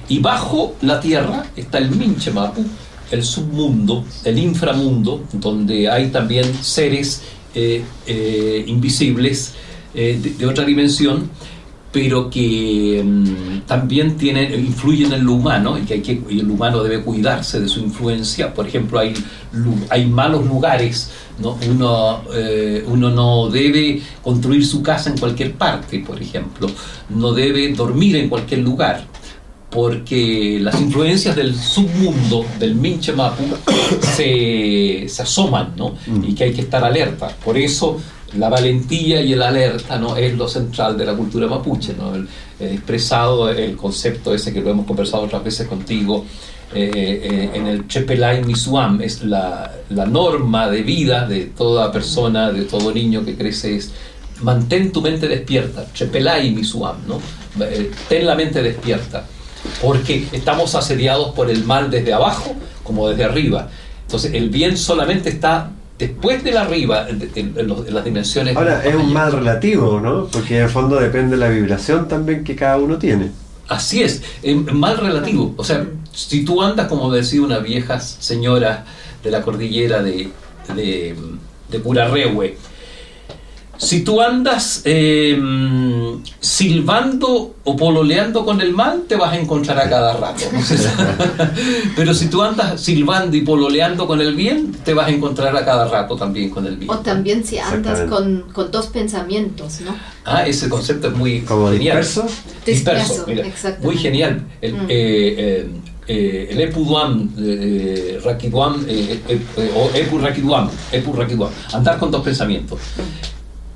Y bajo la tierra está el Minchemapu, el submundo, el inframundo, donde hay también seres eh, eh, invisibles eh, de, de, otra dimensión, pero que um, también tienen, influyen en lo humano y que, hay que y el humano debe cuidarse de su influencia. Por ejemplo, hay, hay malos lugares, ¿no? Uno, eh, uno no debe construir su casa en cualquier parte, por ejemplo, no debe dormir en cualquier lugar porque las influencias del submundo, del Minche Mapu, se, se asoman, ¿no? Mm. Y que hay que estar alerta. Por eso la valentía y el alerta ¿no? es lo central de la cultura mapuche, ¿no? el, expresado el concepto ese que lo hemos conversado otras veces contigo, eh, eh, en el Chepelay Misuam, es la, la, norma de vida de toda persona, de todo niño que crece, es mantén tu mente despierta, chepelai misuam, ¿no? Eh, ten la mente despierta, porque estamos asediados por el mal desde abajo como desde arriba. Entonces el bien solamente está después de la arriba, en, las dimensiones. Ahora, es un mal relativo, ¿no? Porque en el fondo depende de la vibración también que cada uno tiene. Así es, mal relativo. O sea, si tú andas, como decía una vieja señora de la cordillera de, de, de si tú andas em, silbando o pololeando con el mal, te vas a encontrar a cada rato. Pero si tú andas silbando y pololeando con el bien, te vas a encontrar a cada rato también con el bien. O también si andas con, dos pensamientos, ¿no? Ah, ese concepto es muy ¿Como genial. Disperso? Disperso, mira, muy genial. El, mm. eh, eh, eh, el Epuduam, eh, Rakiduam, o Epu Rakiduam, Epu Rakiduam, andar con dos pensamientos.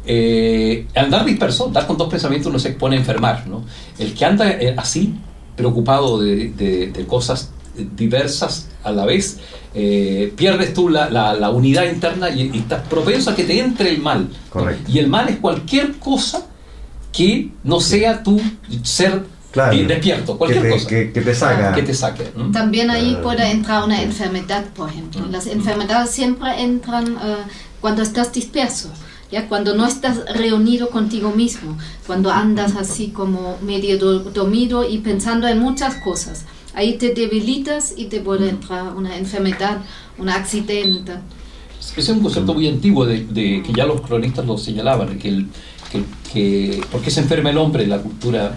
Eh, andar disperso, andar con dos pensamientos uno se expone a enfermar. ¿no? El que anda eh, así, preocupado de, cosas diversas a la vez, eh, pierdes tú la, unidad interna y, estás propenso a que te entre el mal. Y el mal es cualquier cosa que no sea tu ser despierto, cualquier cosa. Que, te saca. Que te saque. También ahí puede entrar una enfermedad, por ejemplo. Las enfermedades siempre entran cuando estás disperso. ¿Ya? Cuando no estás reunido contigo mismo, cuando andas así como medio dormido y pensando en muchas cosas. Ahí te debilitas y te puede entrar una enfermedad, un accidente. Ese es un concepto muy antiguo de, que ya los cronistas lo señalaban, que, el, que, que, ¿por qué se enferma el hombre en la cultura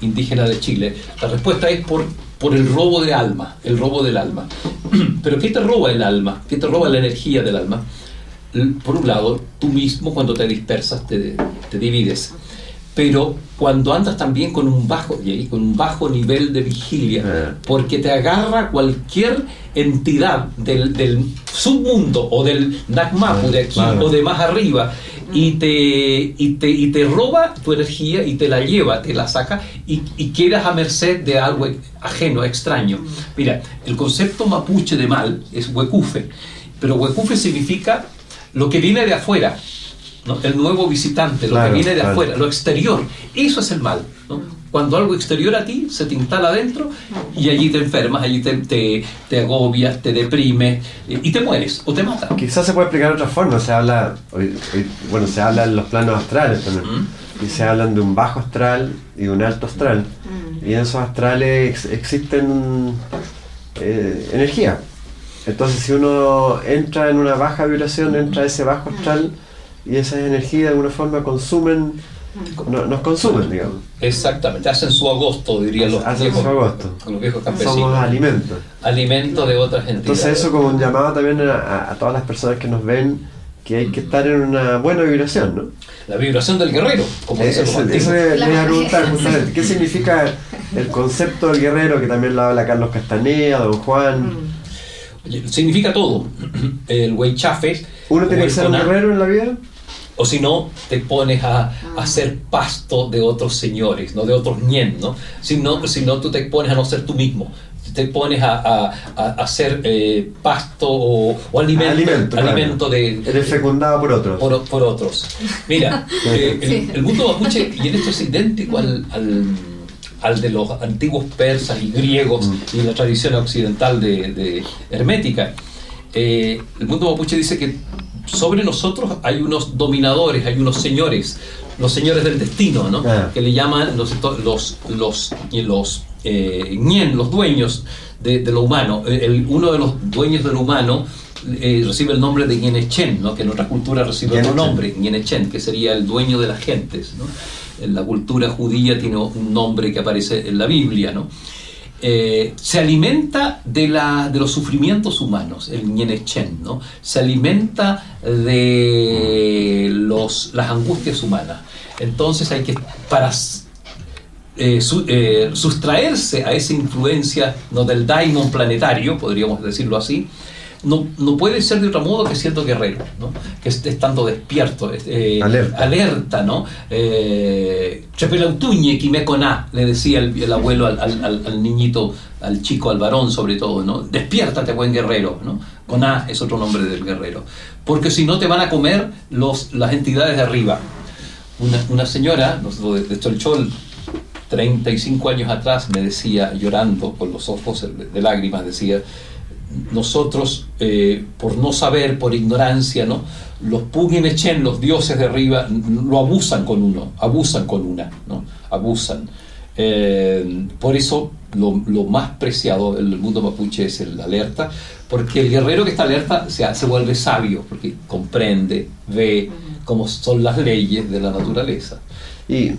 indígena de Chile? La respuesta es por, por el robo de alma, el robo del alma. Pero ¿qué te roba el alma? ¿Qué te roba la energía del alma? Por un lado, tú mismo cuando te dispersas te, divides, pero cuando andas también con un bajo, con un bajo nivel de vigilia, ah. porque te agarra cualquier entidad del, submundo o del Nakmapu de aquí o de más arriba y te, y te, y te roba tu energía y te la lleva, te la saca y, y quedas a merced de algo ajeno, extraño. Mira, el concepto mapuche de mal es huecufe, pero huecufe significa lo que viene de afuera, el nuevo visitante, lo que viene de afuera, lo exterior, eso es el mal. Cuando algo exterior a ti se te instala adentro y allí te enfermas, allí te, te, agobias, te deprimes y te mueres o te matas. Quizás se puede explicar de otra forma, se habla, bueno, se habla en los planos astrales también. Y se hablan de un bajo astral y un alto astral. Y en esos astrales existen eh, energía. Entonces, si uno entra en una baja vibración, entra a ese bajo astral y esas energías de alguna forma consumen, nos consumen, digamos. Exactamente, hacen su agosto, dirían los, hacen su agosto. los viejos campesinos. Somos alimentos. Alimentos de otras entidades. Entonces, eso como un llamado también a, todas las personas que nos ven que hay que estar en una buena vibración, ¿no? La vibración del guerrero, como dicen Eso le voy a preguntar justamente, ¿qué significa el concepto del guerrero que también lo habla Carlos Castaneda, Don Juan? Significa todo. El güey chafes. ¿Uno tiene que ser un guerrero en la vida? O si no, te pones a, a, ser pasto de otros señores, no de otros ñen, ¿no? Si no, si no tú te pones a no ser tú mismo, te pones a, a, a ser eh, pasto o, alimento, alimento, de... Eres fecundado por otros. Por, otros. Mira, eh, el, mundo mapuche, y en esto es idéntico al al de los antiguos persas y griegos mm. y la tradición occidental de, hermética. Eh, el mundo mapuche dice que sobre nosotros hay unos dominadores, hay unos señores, los señores del destino, ¿no? Ah. que le llaman los, los, los, los eh, los dueños de, lo humano. El, uno de los dueños de lo humano eh, recibe el nombre de Ñenechen, ¿no? que en otra cultura recibe otro nombre, Ñenechen, que sería el dueño de las gentes. ¿no? En la cultura judía tiene un nombre que aparece en la Biblia, ¿no? Eh, se alimenta de, la, de los sufrimientos humanos, el Nienechen, ¿no? Se alimenta de los, las angustias humanas. Entonces hay que, para eh, eh, sustraerse a esa influencia ¿no? del daimon planetario, podríamos decirlo así, no, no puede ser de otro modo que siendo guerrero, ¿no? que estando despierto, eh, alerta. alerta, ¿no? Eh, le decía el, abuelo al, al, niñito, al chico, al varón sobre todo, ¿no? Despiértate, buen guerrero, ¿no? Coná es otro nombre del guerrero. Porque si no te van a comer los, las entidades de arriba. Una, una señora de, de Cholchol, 35 años atrás, me decía, llorando con los ojos de, lágrimas, decía, nosotros, eh, por no saber, por ignorancia, ¿no? los Puginechen, los dioses de arriba, lo abusan con uno, abusan con una, ¿no? abusan. Eh, por eso lo, más preciado del mundo mapuche es el alerta, porque el guerrero que está alerta se, se vuelve sabio, porque comprende, ve cómo son las leyes de la naturaleza. Y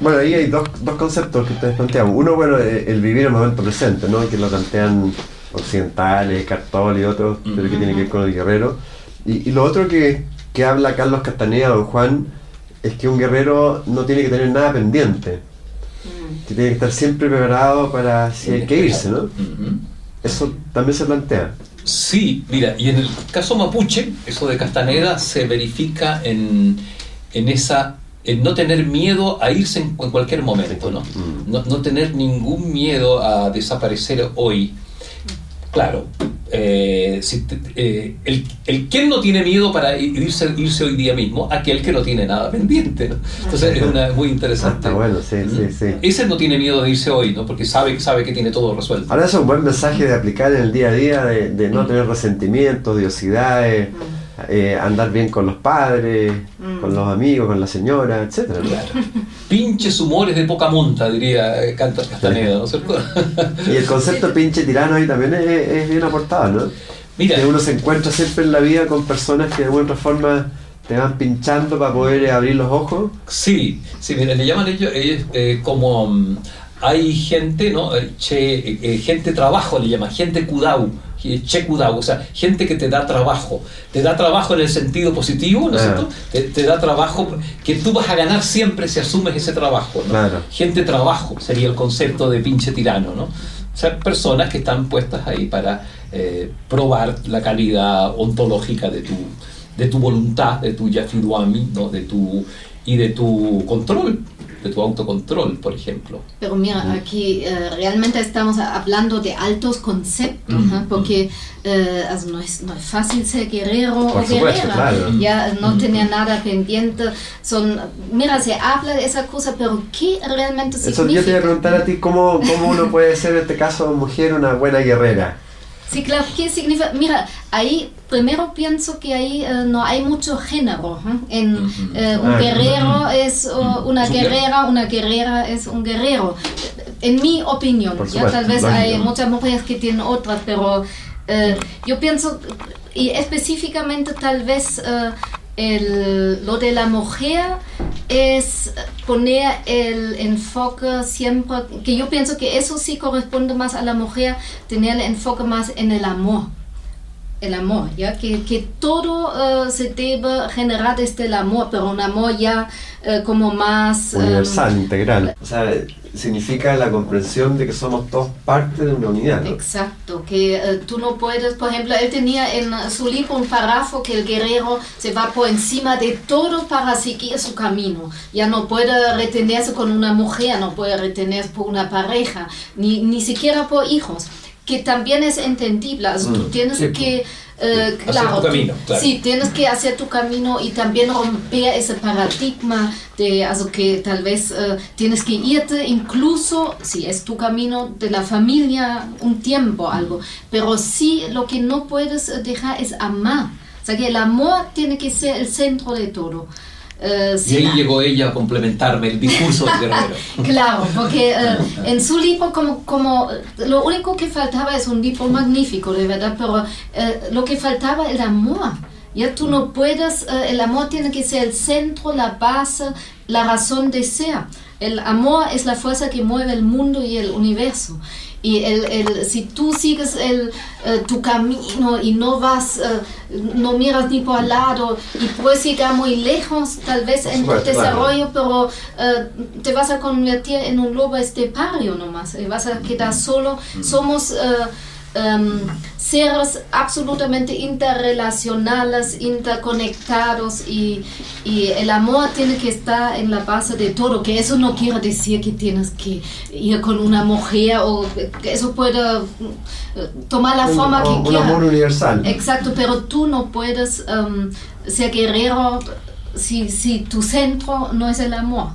bueno, ahí hay dos, dos conceptos que ustedes plantean. Uno, bueno, eh, el vivir el momento presente, ¿no? que lo plantean occidentales, Cartol y otros, pero que tiene que ver con el guerrero. Y, lo otro que, que, habla Carlos Castaneda, don Juan, es que un guerrero no tiene que tener nada pendiente. Mm. Que tiene que estar siempre preparado para si hay que irse, ¿no? Eso también se plantea. Sí, mira, y en el caso mapuche, eso de Castaneda se verifica en, en esa en no tener miedo a irse en, cualquier momento, ¿no? Mm. ¿no? ¿no? tener ningún miedo a desaparecer hoy. Claro, eh, eh, el, el quien no tiene miedo para irse, irse hoy día mismo, aquel que no tiene nada pendiente. ¿no? Entonces es una, muy interesante. Ah, bueno, sí, sí, ¿Mm? sí. Ese no tiene miedo de irse hoy, ¿no? porque sabe, sabe que tiene todo resuelto. Ahora es un buen mensaje de aplicar en el día a día, de, de no mm. tener resentimientos, odiosidades. Eh, andar bien con los padres, mm. con los amigos, con la señora, etc. Pinches humores de poca monta, diría eh, Cantas Castaneda, ¿no es cierto? y el concepto pinche tirano ahí también es, bien aportado, ¿no? Mira, que uno se encuentra siempre en la vida con personas que de alguna forma te van pinchando para poder abrir los ojos. Sí, sí, mira, le llaman ellos, eh, como mm, hay gente, ¿no? Che, gente trabajo le llaman, gente cudau o sea, gente que te da trabajo. Te da trabajo en el sentido positivo, ¿no es cierto? Te, da trabajo que tú vas a ganar siempre si asumes ese trabajo. Gente trabajo sería el concepto de pinche tirano, ¿no? O sea, personas que están puestas ahí para eh, probar la calidad ontológica de tu, de tu voluntad, de tu yafiduami, ¿no? de tu, y de tu control de tu autocontrol, por ejemplo. Pero mira, aquí eh, realmente estamos hablando de altos conceptos, porque eh, no, es, no, es, fácil ser guerrero o guerrera, ya no tenía nada pendiente. Son, mira, se habla de esa cosa, pero ¿qué realmente significa? Eso yo te voy a preguntar a ti, ¿cómo, cómo uno puede ser en este caso mujer una buena guerrera? Sí, claro, ¿qué significa? Mira, ahí primero pienso que ahí eh, no hay mucho género. ¿eh? En, eh, un ah, guerrero es una guerrera, una guerrera es un guerrero. En mi opinión, ya tal vez hay muchas mujeres que tienen otras, pero yo pienso, y específicamente tal vez el, lo de la mujer es poner el enfoque siempre, que yo pienso que eso sí corresponde más a la mujer, tener el enfoque más en el amor. El amor, ¿ya? Que, que todo uh, se debe generar desde el amor, pero un amor ya uh, como más... Universal, um, integral. O sea, significa la comprensión de que somos todos parte de una unidad. Exacto, que uh, tú no puedes, por ejemplo, él tenía en su libro un párrafo que el guerrero se va por encima de todo para seguir su camino. Ya no puede retenerse con una mujer, no puede retenerse por una pareja, ni, ni siquiera por hijos, que también es entendible. tú mm, tienes que eh, claro, camino, sí, tienes que hacer tu camino y también romper ese paradigma de also que tal vez eh, tienes que irte incluso si es tu camino de la familia un tiempo algo, pero sí lo que no puedes eh, dejar es amar. O sea que el amor tiene que ser el centro de todo. Eh, y ahí llegó ella a complementarme el discurso del guerrero. claro, porque eh, en su libro como, como lo único que faltaba es un libro magnífico, de verdad, pero eh, lo que faltaba el amor. Ya tú no puedes, el amor tiene que ser el centro, la base, la razón de ser. El amor es la fuerza que mueve el mundo y el universo. Y el, el, si tú sigues el, eh, tu camino y no vas, eh, no miras ni por al lado y puedes llegar muy lejos, tal vez en tu desarrollo, pero eh, te vas a convertir en un lobo estepario nomás, y vas a quedar solo. Mm. Somos um, seres absolutamente interrelacionales, interconectados y, y, el amor tiene que estar en la base de todo, que eso no quiere decir que tienes que ir con una mujer o que eso puede eh, tomar la forma que quieras. Un amor universal. Exacto, pero tú no puedes um, ser guerrero si, si tu centro no es el amor.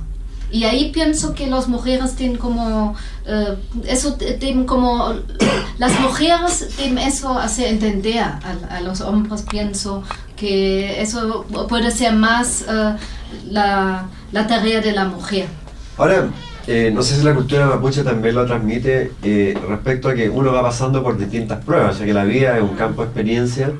Y ahí pienso que las mujeres tienen como, eh, eso tienen como, las mujeres tienen eso hace entender a, los hombres, pienso que eso puede ser más eh, la, la, tarea de la mujer. Ahora, eh, no sé si la cultura mapuche también lo transmite respecto a que uno va pasando por distintas pruebas, o sea que la vida es un campo de experiencia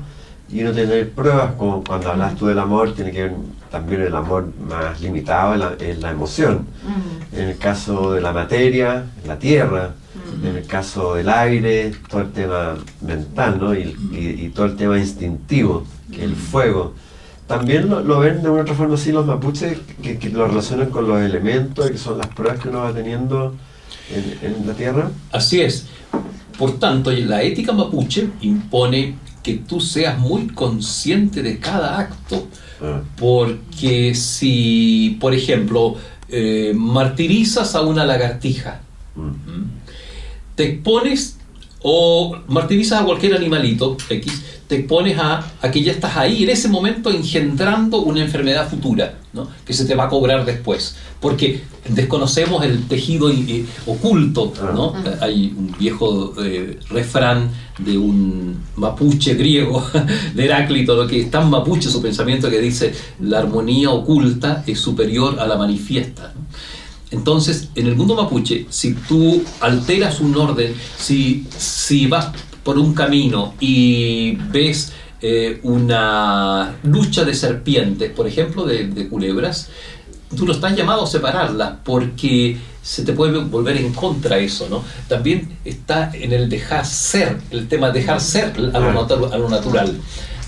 y uno tiene pruebas, como cuando hablas tú del amor, tiene que ver también el amor más limitado en la, emoción. Mm. En el caso de la materia, la tierra, mm. en el caso del aire, todo el tema mental, ¿no? Y, todo el tema instintivo, que el fuego. También lo, ven de una otra forma así los mapuches, que, lo relacionan con los elementos, que son las pruebas que uno va teniendo en, en la tierra. Así es. Por tanto, la ética mapuche impone que tú seas muy consciente de cada acto. Ah. Porque si, por ejemplo, eh, martirizas a una lagartija, mm. te expones o martirizas a cualquier animalito X, te expones a, a, que ya estás ahí en ese momento engendrando una enfermedad futura, ¿no? que se te va a cobrar después, porque desconocemos el tejido eh, oculto. ¿no? Hay un viejo eh, refrán de un mapuche griego, de Heráclito, lo que es tan mapuche su pensamiento que dice, la armonía oculta es superior a la manifiesta. Entonces, en el mundo mapuche, si tú alteras un orden, si, si vas por un camino y ves eh, una lucha de serpientes, por ejemplo, de, culebras, tú no estás llamado a separarlas porque se te puede volver en contra eso, ¿no? También está en el dejar ser, el tema de dejar ser a lo, natural,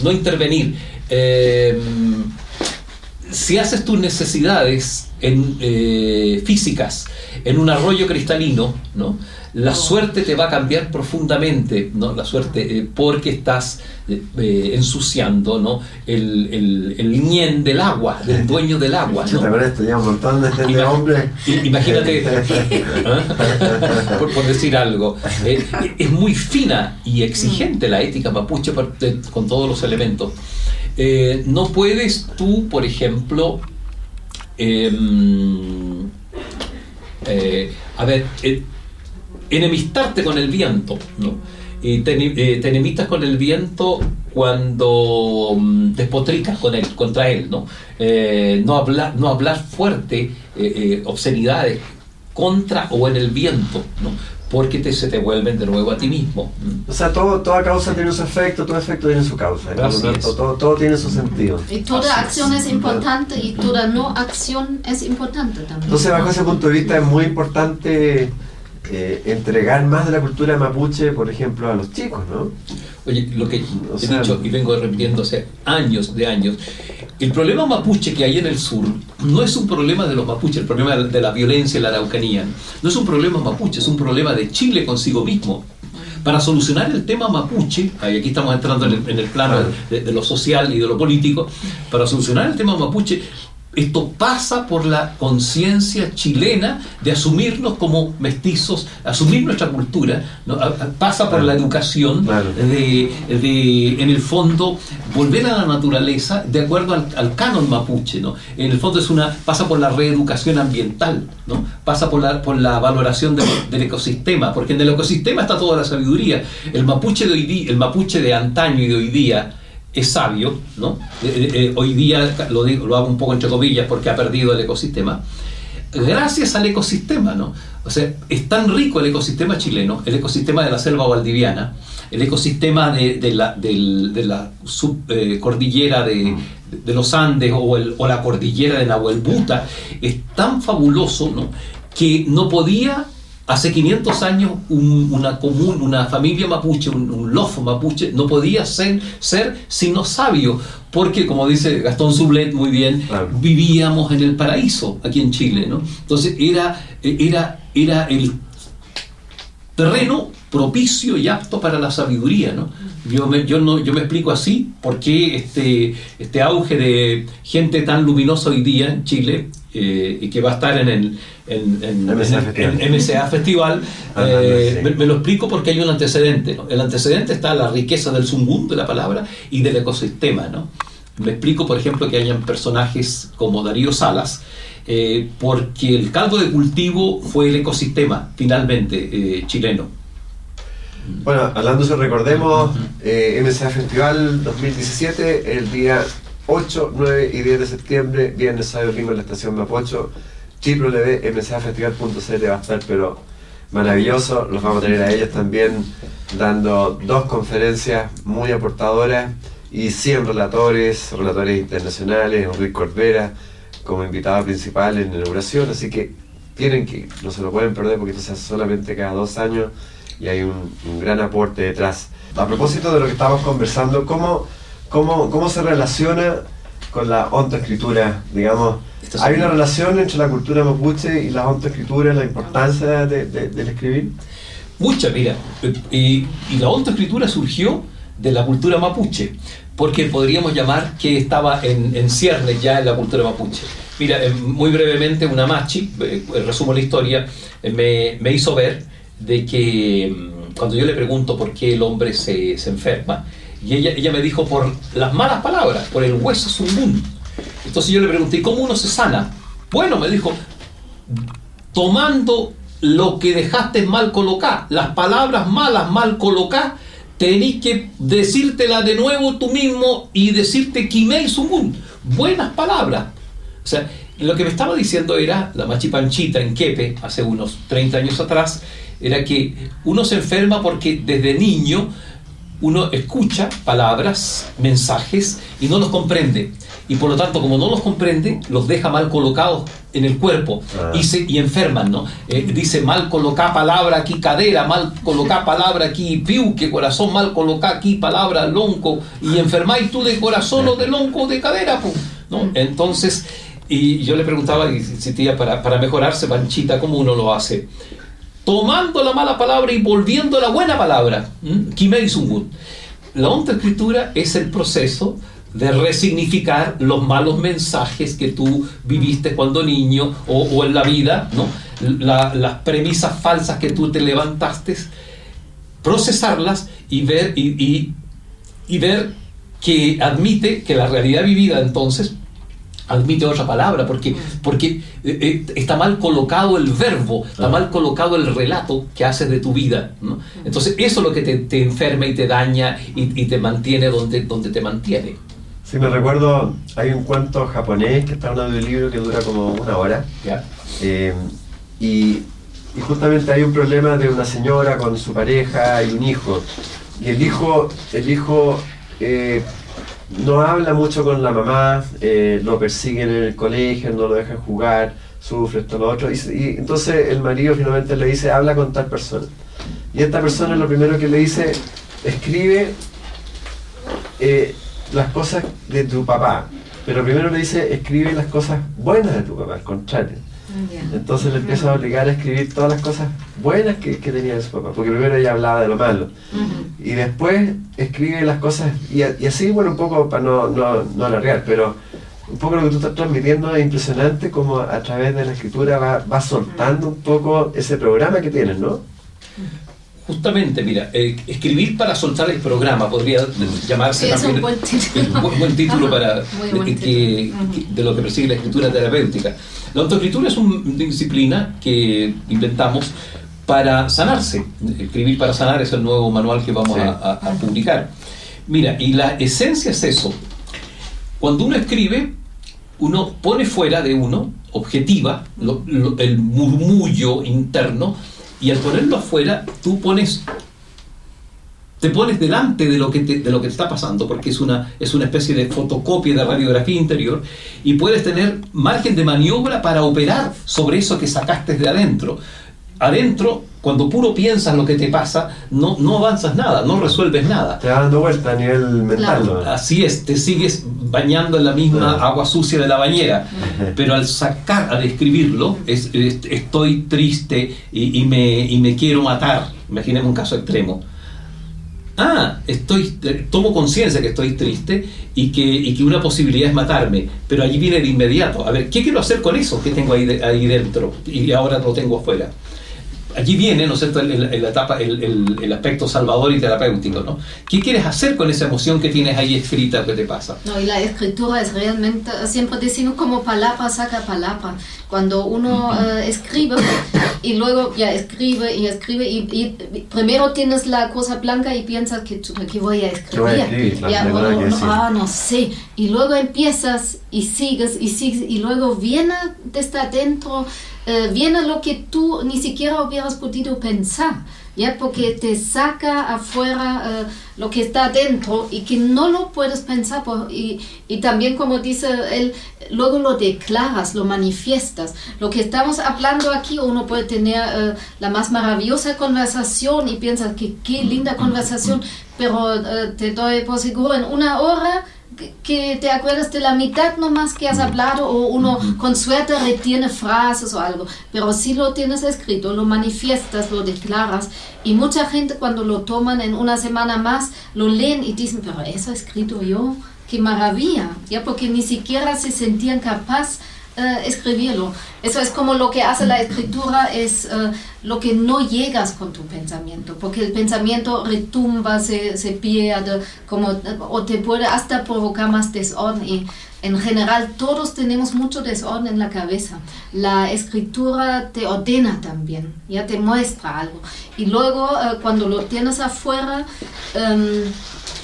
no intervenir. Eh, si haces tus necesidades en, eh, físicas en un arroyo cristalino, ¿no? La suerte te va a cambiar profundamente, ¿no? La suerte, eh, porque estás eh, eh, ensuciando, ¿no? El, el, el del agua, del dueño del agua, ¿no? un montón de, gente hombre. Imagínate, por, decir algo, es muy fina y exigente la ética mapuche con todos los elementos. no puedes tú, por ejemplo, em, a ver, enemistarte con el viento, ¿no? Y te, eh, enemistas con el viento cuando mm, despotricas con él, contra él, ¿no? Eh, no, hablar, no hablar fuerte, eh, obscenidades contra o en el viento, ¿no? porque te, se te vuelven de nuevo a ti mismo. O sea, todo, toda causa tiene su efecto, todo efecto tiene su causa. Todo, todo, tiene su sentido. Y toda acción es. importante y toda no acción es importante también. Entonces, bajo ese punto de vista, es muy importante eh, entregar más de la cultura mapuche, por ejemplo, a los chicos, ¿no? Oye, lo que he dicho y vengo repitiendo hace años de años, el problema mapuche que hay en el sur no es un problema de los mapuches, el problema de la violencia en la araucanía, no es un problema mapuche, es un problema de Chile consigo mismo. Para solucionar el tema mapuche, y aquí estamos entrando en el, plano de, lo social y de lo político, para solucionar el tema mapuche esto pasa por la conciencia chilena de asumirnos como mestizos, asumir nuestra cultura, pasa por la educación de, en el fondo, volver a la naturaleza de acuerdo al, canon mapuche. ¿no? En el fondo es una, pasa por la reeducación ambiental, ¿no? pasa por la, por la valoración del ecosistema, porque en el ecosistema está toda la sabiduría. El mapuche de hoy el mapuche de antaño y de hoy día, es sabio, ¿no? Eh, eh, eh, hoy día lo, digo, lo hago un poco entre comillas porque ha perdido el ecosistema, gracias al ecosistema, ¿no? O sea, es tan rico el ecosistema chileno, el ecosistema de la selva valdiviana, el ecosistema de, la, de la subcordillera de, de, los Andes o, la cordillera de Nahuelbuta, es tan fabuloso, ¿no? Que no podía Hace 500 años una común, una familia mapuche, un, lofo mapuche, no podía ser, ser sino sabio, porque como dice Gastón Sublet muy bien, vivíamos en el paraíso aquí en Chile, ¿no? Entonces era, era, era el terreno propicio y apto para la sabiduría, ¿no? Yo me, yo no, yo me explico así por qué este, este auge de gente tan luminosa hoy día en Chile eh, y que va a estar en el en, MSA Festival, eh, me, lo explico porque hay un antecedente. El antecedente está la riqueza del zungún de la palabra y del ecosistema. ¿no? me explico, por ejemplo, que hayan personajes como Darío Salas, eh, porque el caldo de cultivo fue el ecosistema, finalmente, eh, chileno. Bueno, hablando recordemos MCA Festival 2017, el día 8, 9 y 10 de septiembre, viernes, sábado y domingo en la estación Mapocho, www.mcafestival.cl va a estar, pero maravilloso, los vamos a tener a ellos también dando dos conferencias muy aportadoras y 100 relatores, relatores internacionales, Enrique Cordera como invitado principal en la inauguración, así que tienen que, no se lo pueden perder porque esto se solamente cada dos años y hay un, un gran aporte detrás. A propósito de lo que estamos conversando, ¿cómo, cómo, cómo se relaciona con la ontoescritura? Digamos, ¿hay una- relación entre la cultura mapuche y la ontoescritura, la importancia de- de- del escribir? Mucha, mira. Y, y la ontoescritura surgió de la cultura mapuche, porque podríamos llamar que estaba en, en ciernes ya en la cultura mapuche. Mira, eh, muy brevemente, una machi, eh, resumo la historia, eh, me, me hizo ver de que mm, cuando yo le pregunto por qué el hombre se, se enferma, y ella, ella me dijo por las malas palabras, por el hueso zumbún. Entonces yo le pregunté, ¿y cómo uno se sana? Bueno, me dijo, tomando lo que dejaste mal colocar, las palabras malas mal colocadas, tenés que decírtela de nuevo tú mismo y decirte Kimei Sumun. Buenas palabras. O sea, lo que me estaba diciendo era, la machipanchita en Quepe, hace unos 30 años atrás, era que uno se enferma porque desde niño uno escucha palabras, mensajes y no los comprende. Y por lo tanto, como no los comprende, los deja mal colocados en el cuerpo Ah. y, se, y enferman, ¿no? Eh, dice mal colocar palabra aquí cadera, mal colocar palabra aquí piuque, corazón, mal colocar aquí palabra lonco, y enfermáis tú de corazón o de lonco o de cadera, po, ¿no? Entonces, y yo le preguntaba, y si tía, para, para mejorarse, Panchita, ¿cómo uno lo hace? Tomando la mala palabra y volviendo la buena palabra. Kimei Sungun. La escritura es el proceso de resignificar los malos mensajes que tú viviste cuando niño o, en la vida, ¿no? La- las premisas falsas que tú te levantaste, procesarlas y ver, y ver que admite que la realidad vivida entonces admite otra palabra, porque, porque eh, eh, está mal colocado el verbo, está Ah. mal colocado el relato que haces de tu vida. ¿no? Entonces eso es lo que te, te enferma y te daña y, y te mantiene donde, donde te mantiene. Si me recuerdo, hay un cuento japonés que está en un audiolibro que dura como una hora. Eh, y, y justamente hay un problema de una señora con su pareja y un hijo. Y el hijo, el hijo eh, no habla mucho con la mamá, eh, lo persiguen en el colegio, no lo dejan jugar, sufre esto, lo otro. Y, entonces el marido finalmente le dice, habla con tal persona. Y esta persona lo primero que le dice, escribe eh, las cosas de tu papá. Pero primero le dice, escribe las cosas buenas de tu papá, al contrario. Entonces le empieza a obligar a escribir todas las cosas buenas que, que tenía de su papá, porque primero ella hablaba de lo malo. Y después escribe las cosas, y, a- y así, bueno, un poco para no, no, no alargar, pero un poco lo que tú estás transmitiendo es impresionante como a través de la escritura va, va soltando un poco ese programa que tienes, ¿no? Justamente, mira, eh, escribir para soltar el programa podría llamarse Sí, es también un buen título. el buen, buen título Ajá, para que- que- de lo que persigue la escritura terapéutica. La autoescritura es una disciplina que inventamos para sanarse. Escribir para sanar es el nuevo manual que vamos Sí. a, a- a publicar. Mira, y la esencia es eso. Cuando uno escribe, uno pone fuera de uno, objetiva, lo- lo- el murmullo interno, y al ponerlo afuera, tú pones te pones delante de lo que te, de lo que te está pasando, porque es una, es una especie de fotocopia de radiografía interior, y puedes tener margen de maniobra para operar sobre eso que sacaste de adentro. Adentro, cuando puro piensas lo que te pasa, no, no avanzas nada, no resuelves nada. Te va dando vuelta a nivel mental, Claro. ¿no? Así es, te sigues bañando en la misma agua sucia de la bañera, pero al sacar, al escribirlo, es, es- estoy triste y, y me, y me quiero matar. Imaginemos un caso extremo. Ah, estoy, tomo conciencia que estoy triste y que, y que una posibilidad es matarme, pero allí viene de inmediato. A ver, ¿qué quiero hacer con eso que tengo ahí, de- ahí dentro y ahora lo tengo afuera? Allí viene, ¿no es cierto?, el, etapa, el, aspecto salvador y terapéutico, ¿no? ¿Qué quieres hacer con esa emoción que tienes ahí escrita que te pasa? No, y la escritura es realmente, siempre decimos como palabra saca palabra. Cuando uno eh, escribe y luego ya escribe y escribe y, primero tienes la cosa blanca y piensas que, que voy a escribir. ya, no, ah, no sé. Y luego empiezas y sigues y sigues y luego viene desde adentro eh, viene lo que tú ni siquiera hubieras podido pensar, ¿ya? porque te saca afuera eh, lo que está dentro y que no lo puedes pensar. y, y, también, como dice él, luego lo declaras, lo manifiestas. Lo que estamos hablando aquí, uno puede tener eh, la más maravillosa conversación y piensas que qué linda conversación, pero te doy por seguro en una hora que te acuerdas de la mitad nomás que has hablado o uno con suerte retiene frases o algo, pero si lo tienes escrito, lo manifiestas, lo declaras y mucha gente cuando lo toman en una semana más lo leen y dicen, pero eso he escrito yo, qué maravilla, ya porque ni siquiera se sentían capaz eh, escribirlo. Eso es como lo que hace la escritura, es eh, lo que no llegas con tu pensamiento, porque el pensamiento retumba, se, pierde, como, o te puede hasta provocar más desorden. Y en general todos tenemos mucho desorden en la cabeza. La escritura te ordena también, ya te muestra algo. Y luego eh, cuando lo tienes afuera, em,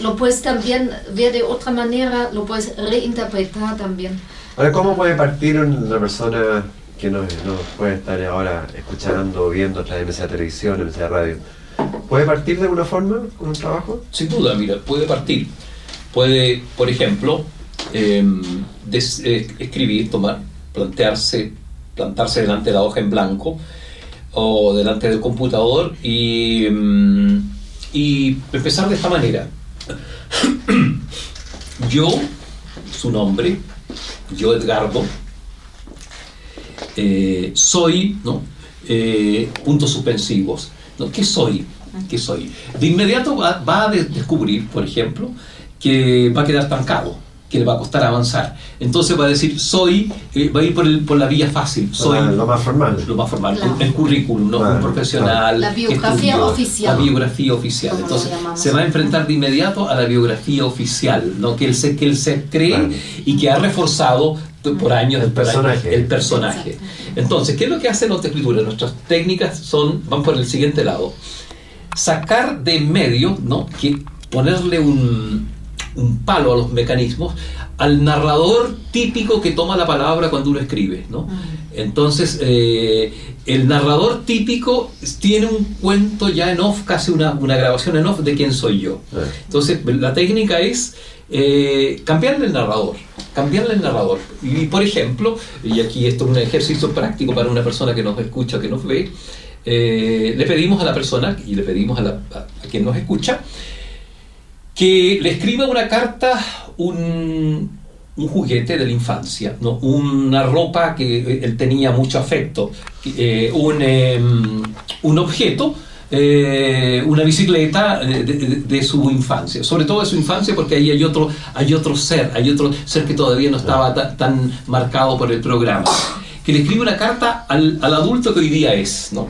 lo puedes también ver de otra manera, lo puedes reinterpretar también. Ahora, ¿cómo puede partir una persona que no, puede estar ahora escuchando viendo a través de televisión, en radio? ¿Puede partir de alguna forma con un trabajo? Sin duda, mira, puede partir. Puede, por ejemplo, em, eh, escribir, tomar, plantearse, plantarse delante de la hoja en blanco o delante del computador y, em, y empezar de esta manera. Yo, su nombre, yo Edgardo, eh, soy, ¿no? Eh, puntos suspensivos. ¿Qué soy? ¿Qué soy? De inmediato va, a descubrir, por ejemplo, que va a quedar estancado, que le va a costar avanzar. Entonces va a decir, soy, eh, va a ir por, el, por, la vía fácil. Soy lo más formal. Lo más formal, el, currículum, ¿no? un profesional. La biografía oficial. La biografía oficial. Entonces se va a enfrentar de inmediato a la biografía oficial, ¿no? que, él se, que él se cree y que ha reforzado por años el personaje. El personaje. Entonces, ¿qué es lo que hace nuestra escritura? Nuestras técnicas son, van por el siguiente lado. Sacar de medio, ¿no? Que ponerle un, un palo a los mecanismos al narrador típico que toma la palabra cuando uno escribe. ¿no? Entonces, eh, el narrador típico tiene un cuento ya en off, casi una, una grabación en off de quién soy yo. Entonces, la técnica es eh, cambiarle el narrador, cambiarle el narrador. Y por ejemplo, y aquí esto es un ejercicio práctico para una persona que nos escucha, que nos ve, eh, le pedimos a la persona y le pedimos a, quien nos escucha que le escriba una carta, un, juguete de la infancia, ¿no? una ropa que él tenía mucho afecto, eh, un, em, un objeto eh, una bicicleta de, su infancia, sobre todo de su infancia porque ahí hay otro, hay otro ser, hay otro ser que todavía no estaba tan marcado por el programa, que le escribe una carta al, al adulto que hoy día es, ¿no?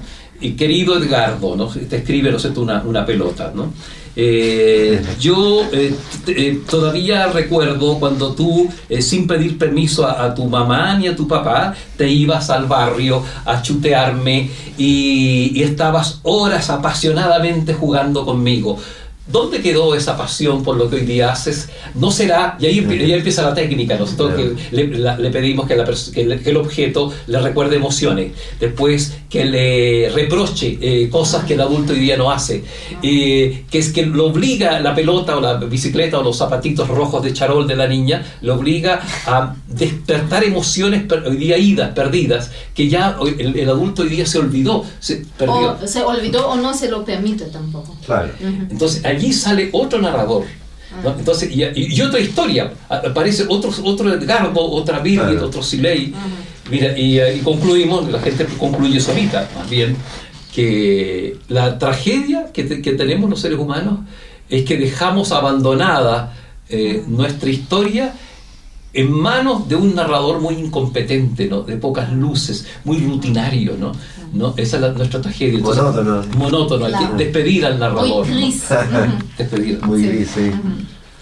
Querido Edgardo, ¿no? Te escribe, no sé, una, una pelota, ¿no? Eh, yo eh, eh, todavía recuerdo cuando tú, sin pedir permiso a, tu mamá ni a tu papá, te ibas al barrio a chutearme y, y estabas horas apasionadamente jugando conmigo. ¿Dónde quedó esa pasión por lo que hoy día haces? No será, y ahí, empieza la técnica, nosotros que le, pedimos que, el, objeto le recuerde emociones, después que le reproche eh, cosas que el adulto hoy día no hace, eh, que es que lo obliga la pelota o la bicicleta o los zapatitos rojos de charol de la niña, lo obliga a despertar emociones hoy día idas, perdidas, que ya el, adulto hoy día se olvidó, se perdió. O se olvidó o no se lo permite tampoco. Claro. Entonces, allí sale otro narrador. Ah. Entonces, y, otra historia, aparece otro, otro Edgardo, otra Birgit, otro Silei. Mira, eh, y, concluimos, la gente concluye solita, más bien, que la tragedia que, tenemos los seres humanos es que dejamos abandonada eh, nuestra historia en manos de un narrador muy incompetente, ¿no? de pocas luces, muy rutinario. ¿no? ¿No? Esa es nuestra tragedia. monótono. Monótono, hay que despedir al narrador. Muy gris. despedir. Muy gris, sí.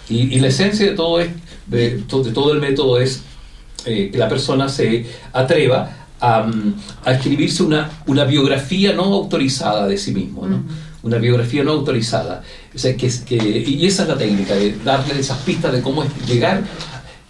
y, y, la esencia de todo, es, de, de todo el método es eh, que la persona se atreva a, a escribirse una, una, biografía no autorizada de sí mismo. ¿no? una biografía no autorizada. O sea, que, que, y esa es la técnica, de darle esas pistas de cómo llegar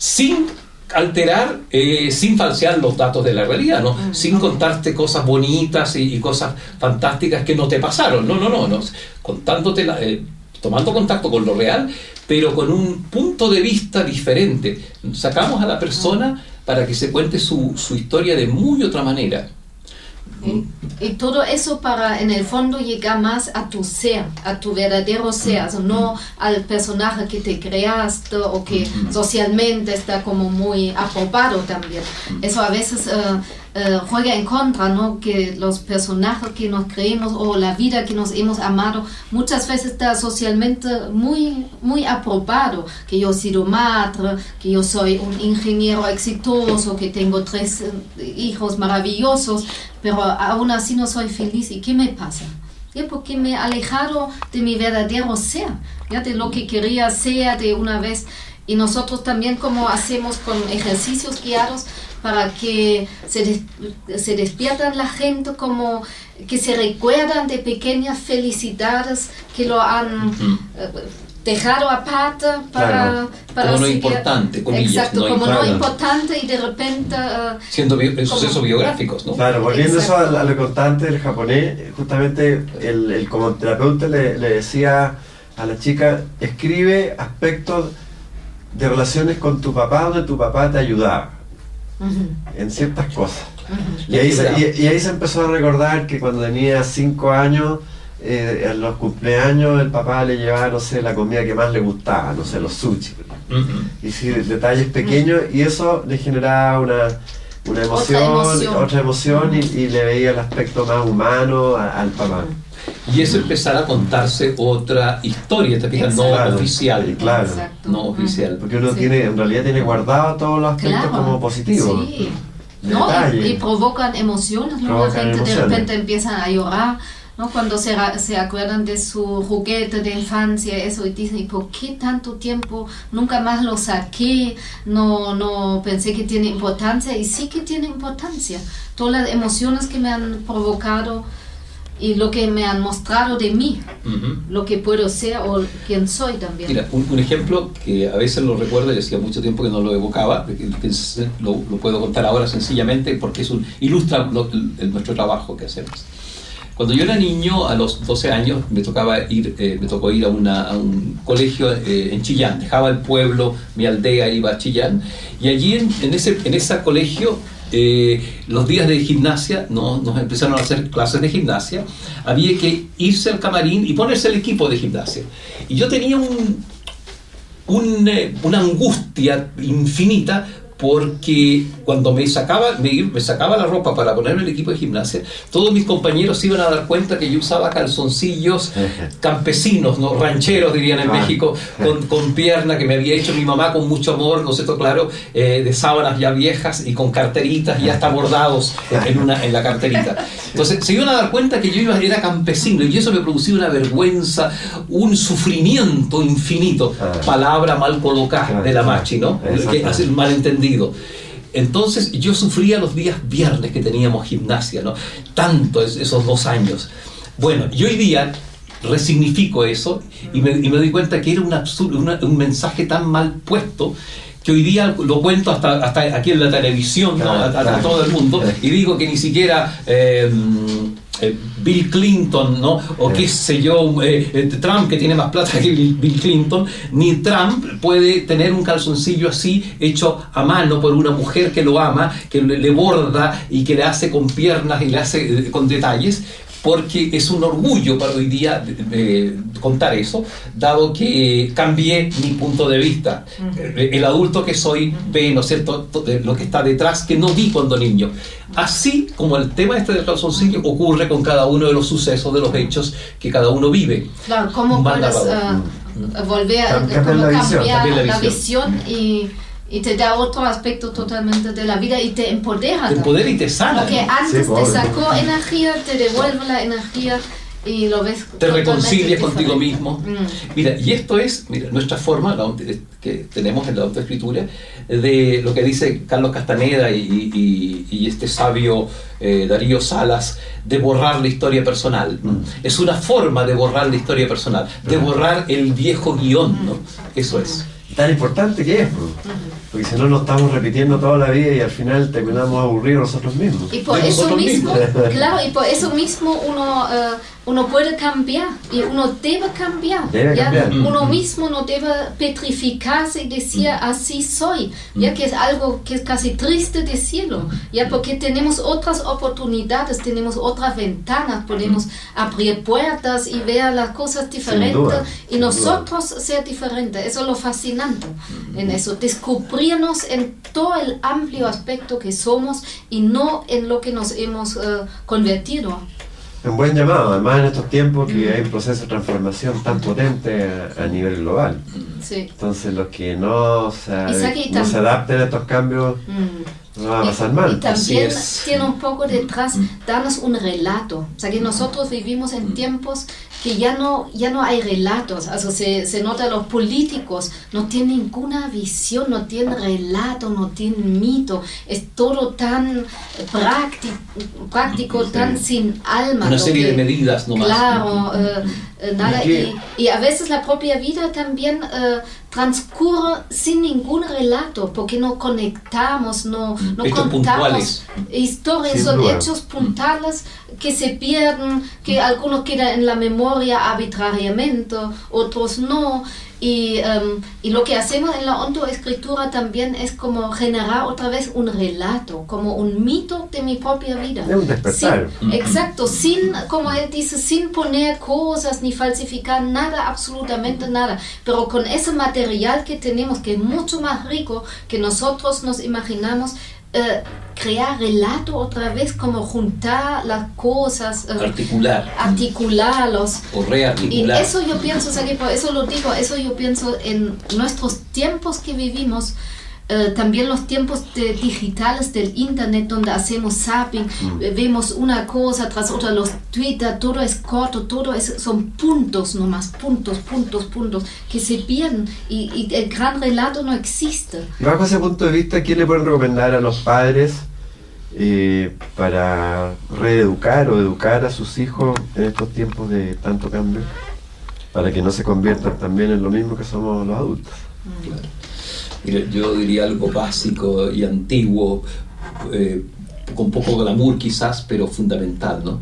sin alterar, eh, sin falsear los datos de la realidad, ¿no? Sin contarte cosas bonitas y, y, cosas fantásticas que no te pasaron. No, no, no, no. Contándote la, eh, tomando contacto con lo real, pero con un punto de vista diferente. Sacamos a la persona para que se cuente su, su historia de muy otra manera. Y, y, todo eso para en el fondo llegar más a tu ser, a tu verdadero ser, o no al personaje que te creaste o que socialmente está como muy aprobado también. Eso a veces uh, uh, juega en contra, ¿no? Que los personajes que nos creemos o la vida que nos hemos amado muchas veces está socialmente muy, muy aprobado. Que yo he sido madre, que yo soy un ingeniero exitoso, que tengo tres hijos maravillosos, pero aún así no soy feliz. ¿Y qué me pasa? ¿Ya? Porque me he alejado de mi verdadero ser, ¿ya? de lo que quería ser de una vez. Y nosotros también como hacemos con ejercicios guiados para que se, des, se despiertan la gente como que se recuerdan de pequeñas felicidades que lo han... Uh -huh. eh, dejado aparte para, claro. para como no importante comillas, exacto no como claro. no importante y de repente uh, siendo bio, sucesos biográficos no claro volviendo eso a, a, lo constante del japonés justamente el, el como terapeuta le, le, decía a la chica escribe aspectos de relaciones con tu papá donde tu papá te ayudaba uh -huh. en ciertas cosas uh -huh. y, ahí se, y, y ahí se empezó a recordar que cuando tenía cinco años eh, en los cumpleaños el papá le llevaba, no sé, la comida que más le gustaba, no sé, los sushi. Y sí, detalles pequeños, y eso le generaba una, una emoción, otra emoción, otra emoción -huh. y, y, le veía el aspecto más humano a, al papá. Y eso empezar a contarse otra historia, te fijas, no claro, oficial. Claro, Exacto. no oficial. Porque uno Sí. tiene, en realidad tiene guardado todos los aspectos Claro. como positivos. Sí. ¿no? Y, y provocan emociones, ¿no? Provocan la gente emociones. de repente empiezan a llorar, ¿no? Cuando se, se acuerdan de su juguete de infancia, eso, y dicen, ¿y por qué tanto tiempo? Nunca más lo saqué, no, no pensé que tiene importancia, y sí que tiene importancia. Todas las emociones que me han provocado y lo que me han mostrado de mí, Uh -huh. lo que puedo ser o quién soy también. Mira, un, un, ejemplo que a veces lo recuerdo y hacía mucho tiempo que no lo evocaba, que, que lo, lo, puedo contar ahora sencillamente porque es un, ilustra lo, el, nuestro trabajo que hacemos. Cuando yo era niño, a los 12 años, me tocaba ir, eh, me tocó ir a, una, a un colegio eh, en Chillán. Dejaba el pueblo, mi aldea, iba a Chillán. Y allí en, en ese en ese colegio eh, los días de gimnasia, ¿no? nos empezaron a hacer clases de gimnasia, había que irse al camarín y ponerse el equipo de gimnasia. Y yo tenía un, eh, una angustia infinita porque cuando me sacaba, me, me, sacaba la ropa para ponerme el equipo de gimnasia, todos mis compañeros se iban a dar cuenta que yo usaba calzoncillos campesinos, ¿no? rancheros dirían en ah. México, con, con, pierna que me había hecho mi mamá con mucho amor, ¿no es cierto? Claro, eh, de sábanas ya viejas y con carteritas y hasta bordados en, una, en la carterita. Entonces se iban a dar cuenta que yo iba, era campesino y eso me producía una vergüenza, un sufrimiento infinito. Ah. Palabra mal colocada de la machi, ¿no? Que hace el malentendido. Entonces yo sufría los días viernes que teníamos gimnasia, ¿no? Tanto esos dos años. Bueno, y hoy día resignifico eso y me, y me doy cuenta que era un, absurdo, una, un mensaje tan mal puesto que hoy día lo cuento hasta, hasta aquí en la televisión, ¿no? a, a, todo el mundo, y digo que ni siquiera eh, eh, Bill Clinton, ¿no? o qué sé yo, eh, Trump, que tiene más plata que Bill Clinton, ni Trump puede tener un calzoncillo así hecho a mano por una mujer que lo ama, que le, le borda y que le hace con piernas y le hace eh, con detalles, porque es un orgullo para hoy día eh, contar eso, dado que cambié mi punto de vista. Uh -huh. El adulto que soy ve, ¿no es cierto?, lo que está detrás que no vi cuando niño. Así como el tema este del calzoncillo ocurre con cada uno de los sucesos, de los hechos que cada uno vive. Claro, ¿cómo puedes uh, volver a cambiar, la, cambiar visión, la, visión. y y te da otro aspecto totalmente de la vida y te empodera. Te empodera y te sana. Porque antes Sí, te sacó energía, te devuelve la energía y lo ves. te reconcilias contigo mismo. Mm. Mira, y esto es mira, nuestra forma la que tenemos en la autoescritura de lo que dice Carlos Castaneda y, y- y este sabio eh, Darío Salas de borrar la historia personal. Mm. Es una forma de borrar la historia personal, de borrar el viejo guion. ¿no? Eso es. Tan importante que es, pues. porque si no nos estamos repitiendo toda la vida y al final terminamos aburridos nosotros mismos. Y por eso mismo, mismos. claro, y por eso mismo uno, eh, uno puede cambiar y uno debe cambiar. Debe ¿ya? cambiar. Uno Mm. mismo no debe petrificarse y decir así soy, ya que es algo que es casi triste decirlo, ya porque tenemos otras oportunidades, tenemos otras ventanas, podemos abrir puertas y ver las cosas diferentes duda, y nosotros ser diferentes. Eso es lo fascinante en eso, descubrirnos en todo el amplio aspecto que somos y no en lo que nos hemos eh, convertido. Un buen llamado, además en estos tiempos que hay un proceso de transformación tan potente a, a nivel global. Sí. Entonces los que no se, Y no se adapten a estos cambios Mm. no van a pasar Y mal. Así también es. tiene un poco detrás darnos un relato. O sea que nosotros vivimos en tiempos que ya no, ya no hay relatos. Also se, se nota los políticos no tienen ninguna visión, no tienen relato, no tienen mito. Es todo tan práctico, tan sin alma. Una serie que- de medidas nomás. Claro, eh, eh, nada. ¿Y a veces la propia vida también eh, transcurre sin ningún relato, porque no conectamos, no, no contamos puntuales. historias, Sin son hechos puntuales que se pierden, que algunos quedan en la memoria arbitrariamente, otros no. Y, em, y lo que hacemos en la ontoescritura también es como generar otra vez un relato, como un mito de mi propia vida. Es un despertar. Sin- exacto, sin, como él dice, sin poner cosas ni falsificar nada, absolutamente nada, pero con ese material que tenemos, que es mucho más rico que nosotros nos imaginamos, eh, crear relato otra vez, como juntar las cosas, eh, Articular articularlos. o Y rearticular. eso yo pienso, o sea, que por eso lo digo, eso yo pienso en nuestros tiempos que vivimos, eh, también los tiempos de- digitales del internet donde hacemos zapping, Mm. eh, vemos una cosa tras otra, los Twitter, todo es corto, todo es, son puntos nomás, puntos, puntos, puntos, que se pierden y, y el gran relato no existe. Bajo ese punto de vista, ¿qué le pueden recomendar a los padres eh, para reeducar o educar a sus hijos en estos tiempos de tanto cambio? Para que no se conviertan también en lo mismo que somos los adultos. Claro. Yo diría algo básico y antiguo, eh, con poco glamour quizás, pero fundamental, ¿no?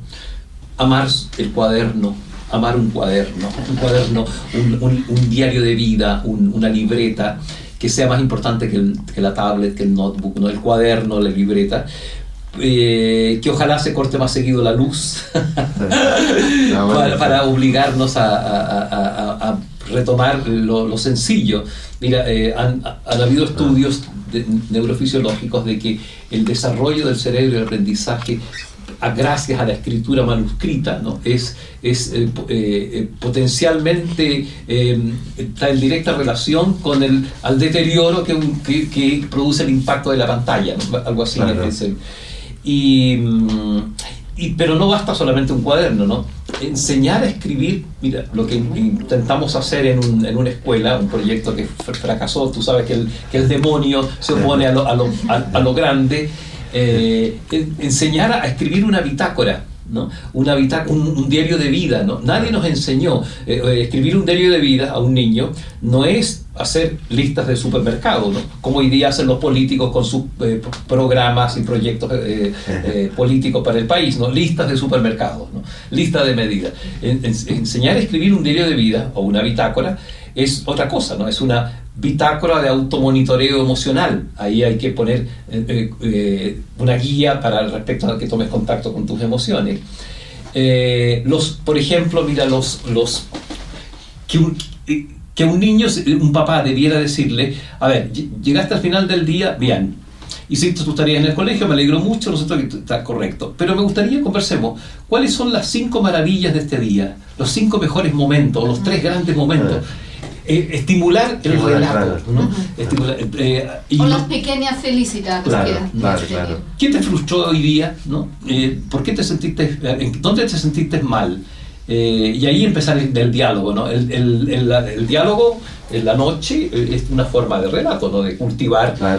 Amar el cuaderno, amar un cuaderno, un cuaderno, un, un- un diario de vida, un- una libreta, que sea más importante que, el- que la tablet, que el notebook, ¿no? el cuaderno, la libreta. eh, que ojalá se corte más seguido la luz para, para obligarnos a, a- a- a- a retomar lo, lo sencillo. Mira, eh, han, han habido estudios de- neurofisiológicos de que el desarrollo del cerebro y el aprendizaje a- gracias a la escritura manuscrita, ¿no? es, es eh, eh, eh, potencialmente está en directa relación con el al deterioro que, que, que produce el impacto de la pantalla, ¿no? algo así Claro. y, mm, y- pero no basta solamente un cuaderno, ¿no? Enseñar a escribir, mira, lo que in- intentamos hacer en, un- en una escuela, un proyecto que fr- fracasó, tú sabes que el, que el demonio se opone a lo, a lo, a- a lo grande, eh, en- enseñar a escribir una bitácora. ¿No? Un, un diario de vida. ¿no? Nadie nos enseñó. eh, eh, escribir un diario de vida a un niño no es hacer listas de supermercado, ¿no? como hoy día hacen los políticos con sus eh, pro- programas y proyectos eh, eh, políticos para el país, ¿no? listas de supermercados, ¿no? lista de medidas. En- en- enseñar a escribir un diario de vida o una bitácora es otra cosa, ¿no? es una bitácora de automonitoreo emocional. Ahí hay que poner eh, eh, una guía para respecto a que tomes contacto con tus emociones. Eh, los, por ejemplo, mira, los, los que un, que un niño, un papá debiera decirle, a ver, ll- llegaste al final del día, bien, hiciste tus tareas en el colegio, me alegro mucho, nosotros que está correcto, pero me gustaría que conversemos, ¿cuáles son las cinco maravillas de este día? Los cinco mejores momentos, los tres grandes momentos. Eh, estimular el relato. ¿no? Estimular, eh, y o las pequeñas felicidades. Claro, claro, claro. ¿Qué te frustró hoy día? ¿no? Eh, ¿Por qué te sentiste, dónde te sentiste mal? Eh, y ahí empezar el, diálogo, ¿no? El, el, el, diálogo en la noche eh, es una forma de relato, ¿no? De cultivar la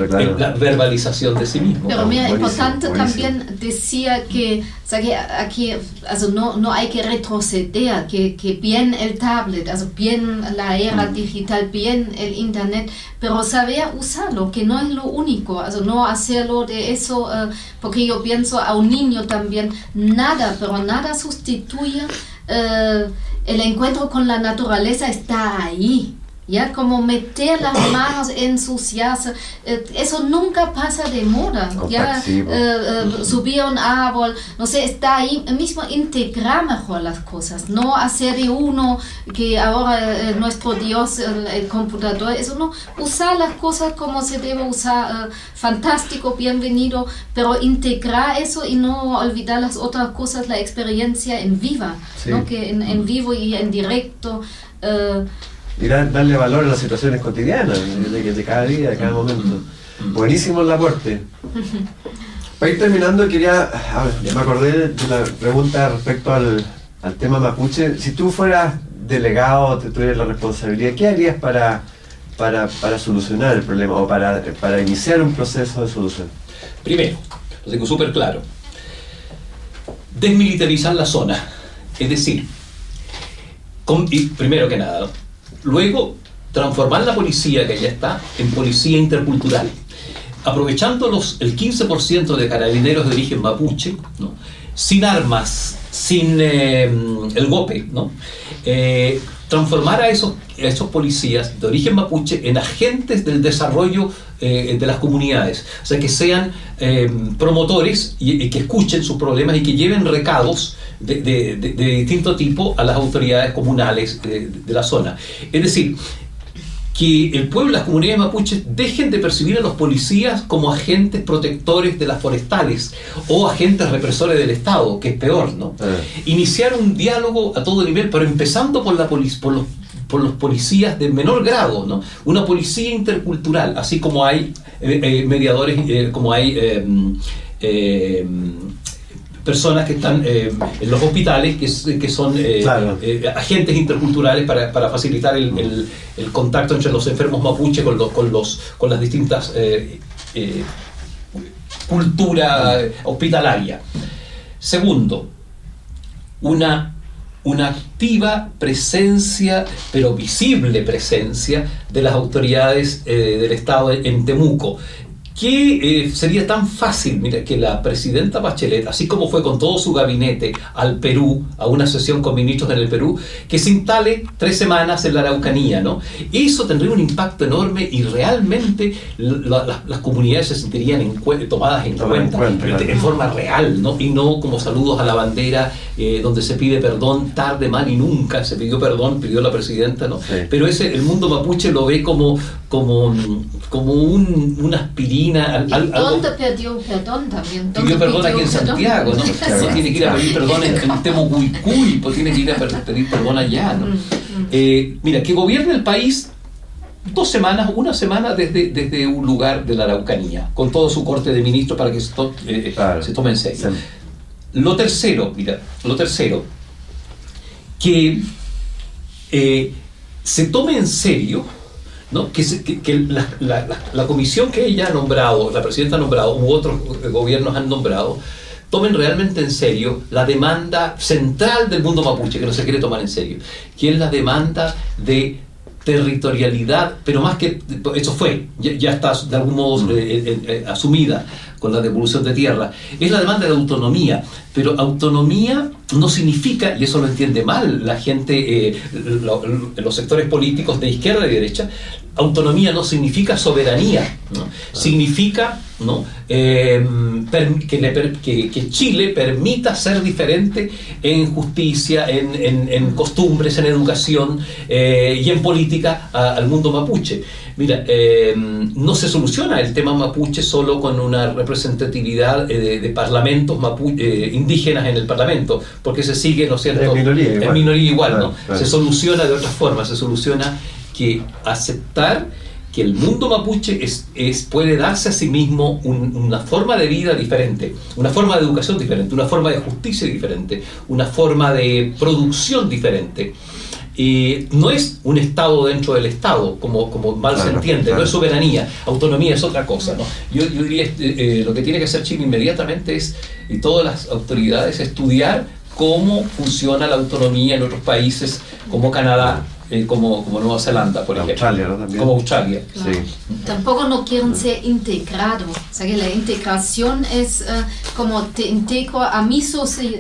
verbalización de sí mismo. Pero mira, importante también decía que, o sea, que aquí also no, no hay que retroceder, que, que bien el tablet, also bien la era mm. digital, bien el internet, pero saber usarlo, que no es lo único, also no hacerlo de eso, uh, porque yo pienso a un niño también, nada, pero nada sustituye eh, el encuentro con la naturaleza está ahí. ¿Ya? Como meter las manos, ensuciarse, eh, eso nunca pasa de moda, ¿ya? Eh, eh, subir un árbol, no sé, está ahí mismo integrar mejor las cosas, no hacer de uno que ahora nuestro Dios, el, computador, eso no, usar las cosas como se debe usar, fantástico, bienvenido, pero integrar eso y no olvidar las otras cosas, la experiencia en viva, ¿no? que en, en, vivo y en directo y darle valor a las situaciones cotidianas, de, cada día, de cada momento. Buenísimo el aporte. Para ir terminando, quería, a ver, me acordé de la pregunta respecto al, al tema mapuche. Si tú fueras delegado, te tuvieras la responsabilidad, ¿qué harías para, para, para solucionar el problema o para, para iniciar un proceso de solución? Primero, lo tengo súper claro, desmilitarizar la zona. Es decir, y primero que nada, Luego, transformar la policía que ya está en policía intercultural, aprovechando los, el 15% de carabineros de origen mapuche, sin armas, sin eh, el golpe, ¿no? Eh, transformar a esos, esos policías de origen mapuche en agentes del desarrollo eh, de las comunidades, o sea, que sean promotores y, que escuchen sus problemas y que lleven recados de, de, distinto tipo a las autoridades comunales de, la zona. Es decir, que el pueblo, las comunidades mapuches dejen de percibir a los policías como agentes protectores de las forestales o agentes represores del Estado, que es peor, ¿no? Eh. Iniciar un diálogo a todo nivel, pero empezando por, la por, los, por los policías de menor grado, ¿no? Una policía intercultural, así como hay eh, eh, mediadores, como hay personas que están eh, en los hospitales, que, que son eh, eh, agentes interculturales para, para facilitar el, el, el, contacto entre los enfermos mapuche con, los, con, los, con las distintas culturas hospitalarias. Segundo, una, una activa presencia, pero visible presencia, de las autoridades del Estado en Temuco que eh, sería tan fácil, mira, que la presidenta Bachelet, así como fue con todo su gabinete al Perú, a una sesión con ministros en el Perú, que se instale tres semanas en la Araucanía, ¿no? Eso tendría un impacto enorme y realmente las comunidades se sentirían tomadas en cuenta, en forma real, ¿no? Y no como saludos a la bandera, eh, donde se pide perdón tarde, mal y nunca, se pidió perdón, pidió la presidenta, ¿no? Pero ese, el mundo mapuche lo ve como, como, como un, una aspirina ¿Dónde perdió perdón también? Pidió perdón aquí en Santiago, ¿no? no tiene que ir a pedir perdón en, en Temucuicuy, pues tiene que ir a pedir perdón allá, ¿no? Mm, mm. Eh, mira, que gobierne el país dos semanas, una semana desde, desde un lugar de la Araucanía, con todo su corte de ministros para que se, eh, se tome en serio. Lo tercero, mira, lo tercero, que eh, se tome en serio ¿no? que, que, la, la, comisión que ella ha nombrado, la presidenta ha nombrado, u otros gobiernos han nombrado, tomen realmente en serio la demanda central del mundo mapuche, que no se quiere tomar en serio, que es la demanda de territorialidad, pero más que eso fue, ya, está de algún modo mm. eh, eh, eh, asumida con la devolución de tierra, es la demanda de autonomía, pero autonomía no significa, y eso lo entiende mal la gente, los sectores políticos de izquierda y derecha, autonomía no significa soberanía, significa ¿no? Em, que, Chile permita ser diferente en justicia, en, costumbres, en educación eh, y en política al mundo mapuche. Mira, em, no se soluciona el tema mapuche solo con una representatividad eh, de, parlamentos eh, indígenas en el parlamento, porque se sigue, ¿no es cierto? En minoría igual. igual ¿no? Se soluciona de otra forma, se soluciona que aceptar que el mundo mapuche es, es puede darse a sí mismo una forma de vida diferente, una forma de educación diferente, una forma de justicia diferente, una forma de producción diferente. Y no es un Estado dentro del Estado, como, como mal se entiende, no es soberanía, autonomía es otra cosa. ¿no? Yo, yo diría, eh, eh, lo que tiene que hacer Chile inmediatamente es, y todas las autoridades, estudiar cómo funciona la autonomía en otros países como Canadá, eh, como, como, Nueva Zelanda, por ejemplo. Australia, ¿no? También. Como Australia. Claro. Sí. Tampoco no quieren ser integrados. O sea que la integración es uh, como te integro a mi,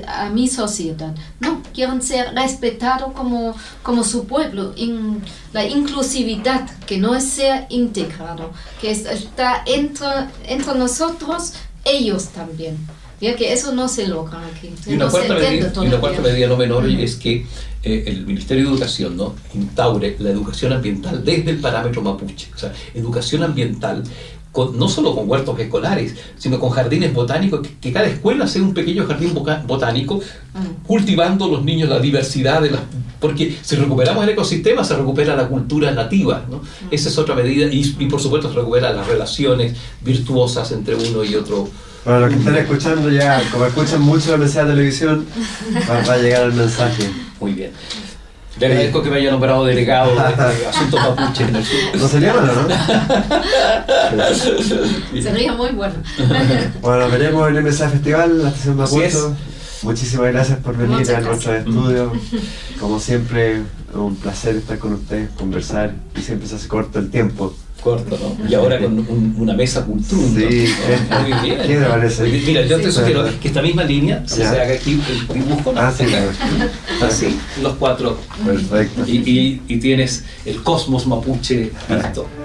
a mi sociedad. No, quieren ser respetados como, como su pueblo. In, la inclusividad, que no es ser integrado, que es, está entre, entre nosotros, ellos también. Ya que eso no se logra aquí. Y una, no cuarta, medida, y una cuarta medida no menor mm. es que eh, el Ministerio de Educación ¿no? instaure la educación ambiental desde el parámetro mapuche. O sea, educación ambiental con, no solo con huertos escolares, sino con jardines botánicos, que, que cada escuela sea un pequeño jardín botánico, mm. cultivando los niños la diversidad de las... Porque si recuperamos el ecosistema, se recupera la cultura nativa. ¿no? Mm. Esa es otra medida, y, y por supuesto se recupera las relaciones virtuosas entre uno y otro para los que están escuchando ya, como escuchan mucho la mensaje de televisión, va, a llegar el mensaje. Muy bien. Le agradezco que me haya nombrado delegado de, asuntos mapuches en el sur. No sería malo, ¿no? sería muy bueno. Bueno, veremos en el mensaje festival, la estación Mapucho. Muchísimas gracias por venir a nuestro estudio. Como siempre, un placer estar con ustedes, conversar y siempre se hace corto el tiempo corto, ¿no? Y ahora con un, una mesa cultura. Sí, muy bien. ¿Qué te parece? Mira, yo te sugiero que esta misma línea se haga aquí el dibujo. Ah, sí, Así, los cuatro. Perfecto. Y, y, y, tienes el cosmos mapuche listo.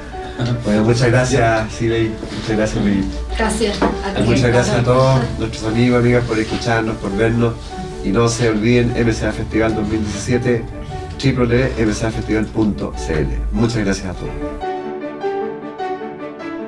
Bueno, muchas gracias, Siley. Muchas gracias, Luis. Gracias a ti. Muchas gracias a todos nuestros amigos, amigas, por escucharnos, por vernos. Y no se olviden, MCA Festival 2017, www.mcafestival.cl. Muchas gracias a todos.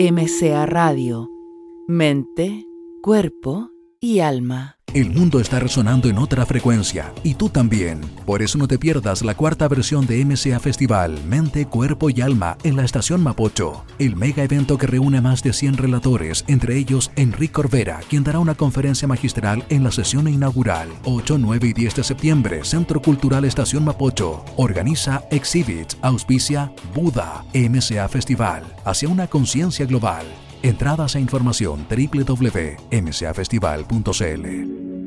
MCA Radio, mente, cuerpo y alma. El mundo está resonando en otra frecuencia y tú también. Por eso no te pierdas la cuarta versión de MCA Festival Mente, Cuerpo y Alma en la estación Mapocho. El mega evento que reúne a más de 100 relatores, entre ellos Enrique Corvera, quien dará una conferencia magistral en la sesión inaugural. 8, 9 y 10 de septiembre, Centro Cultural Estación Mapocho. Organiza Exhibits, auspicia Buda, MCA Festival, hacia una conciencia global. Entradas e información www.mcafestival.cl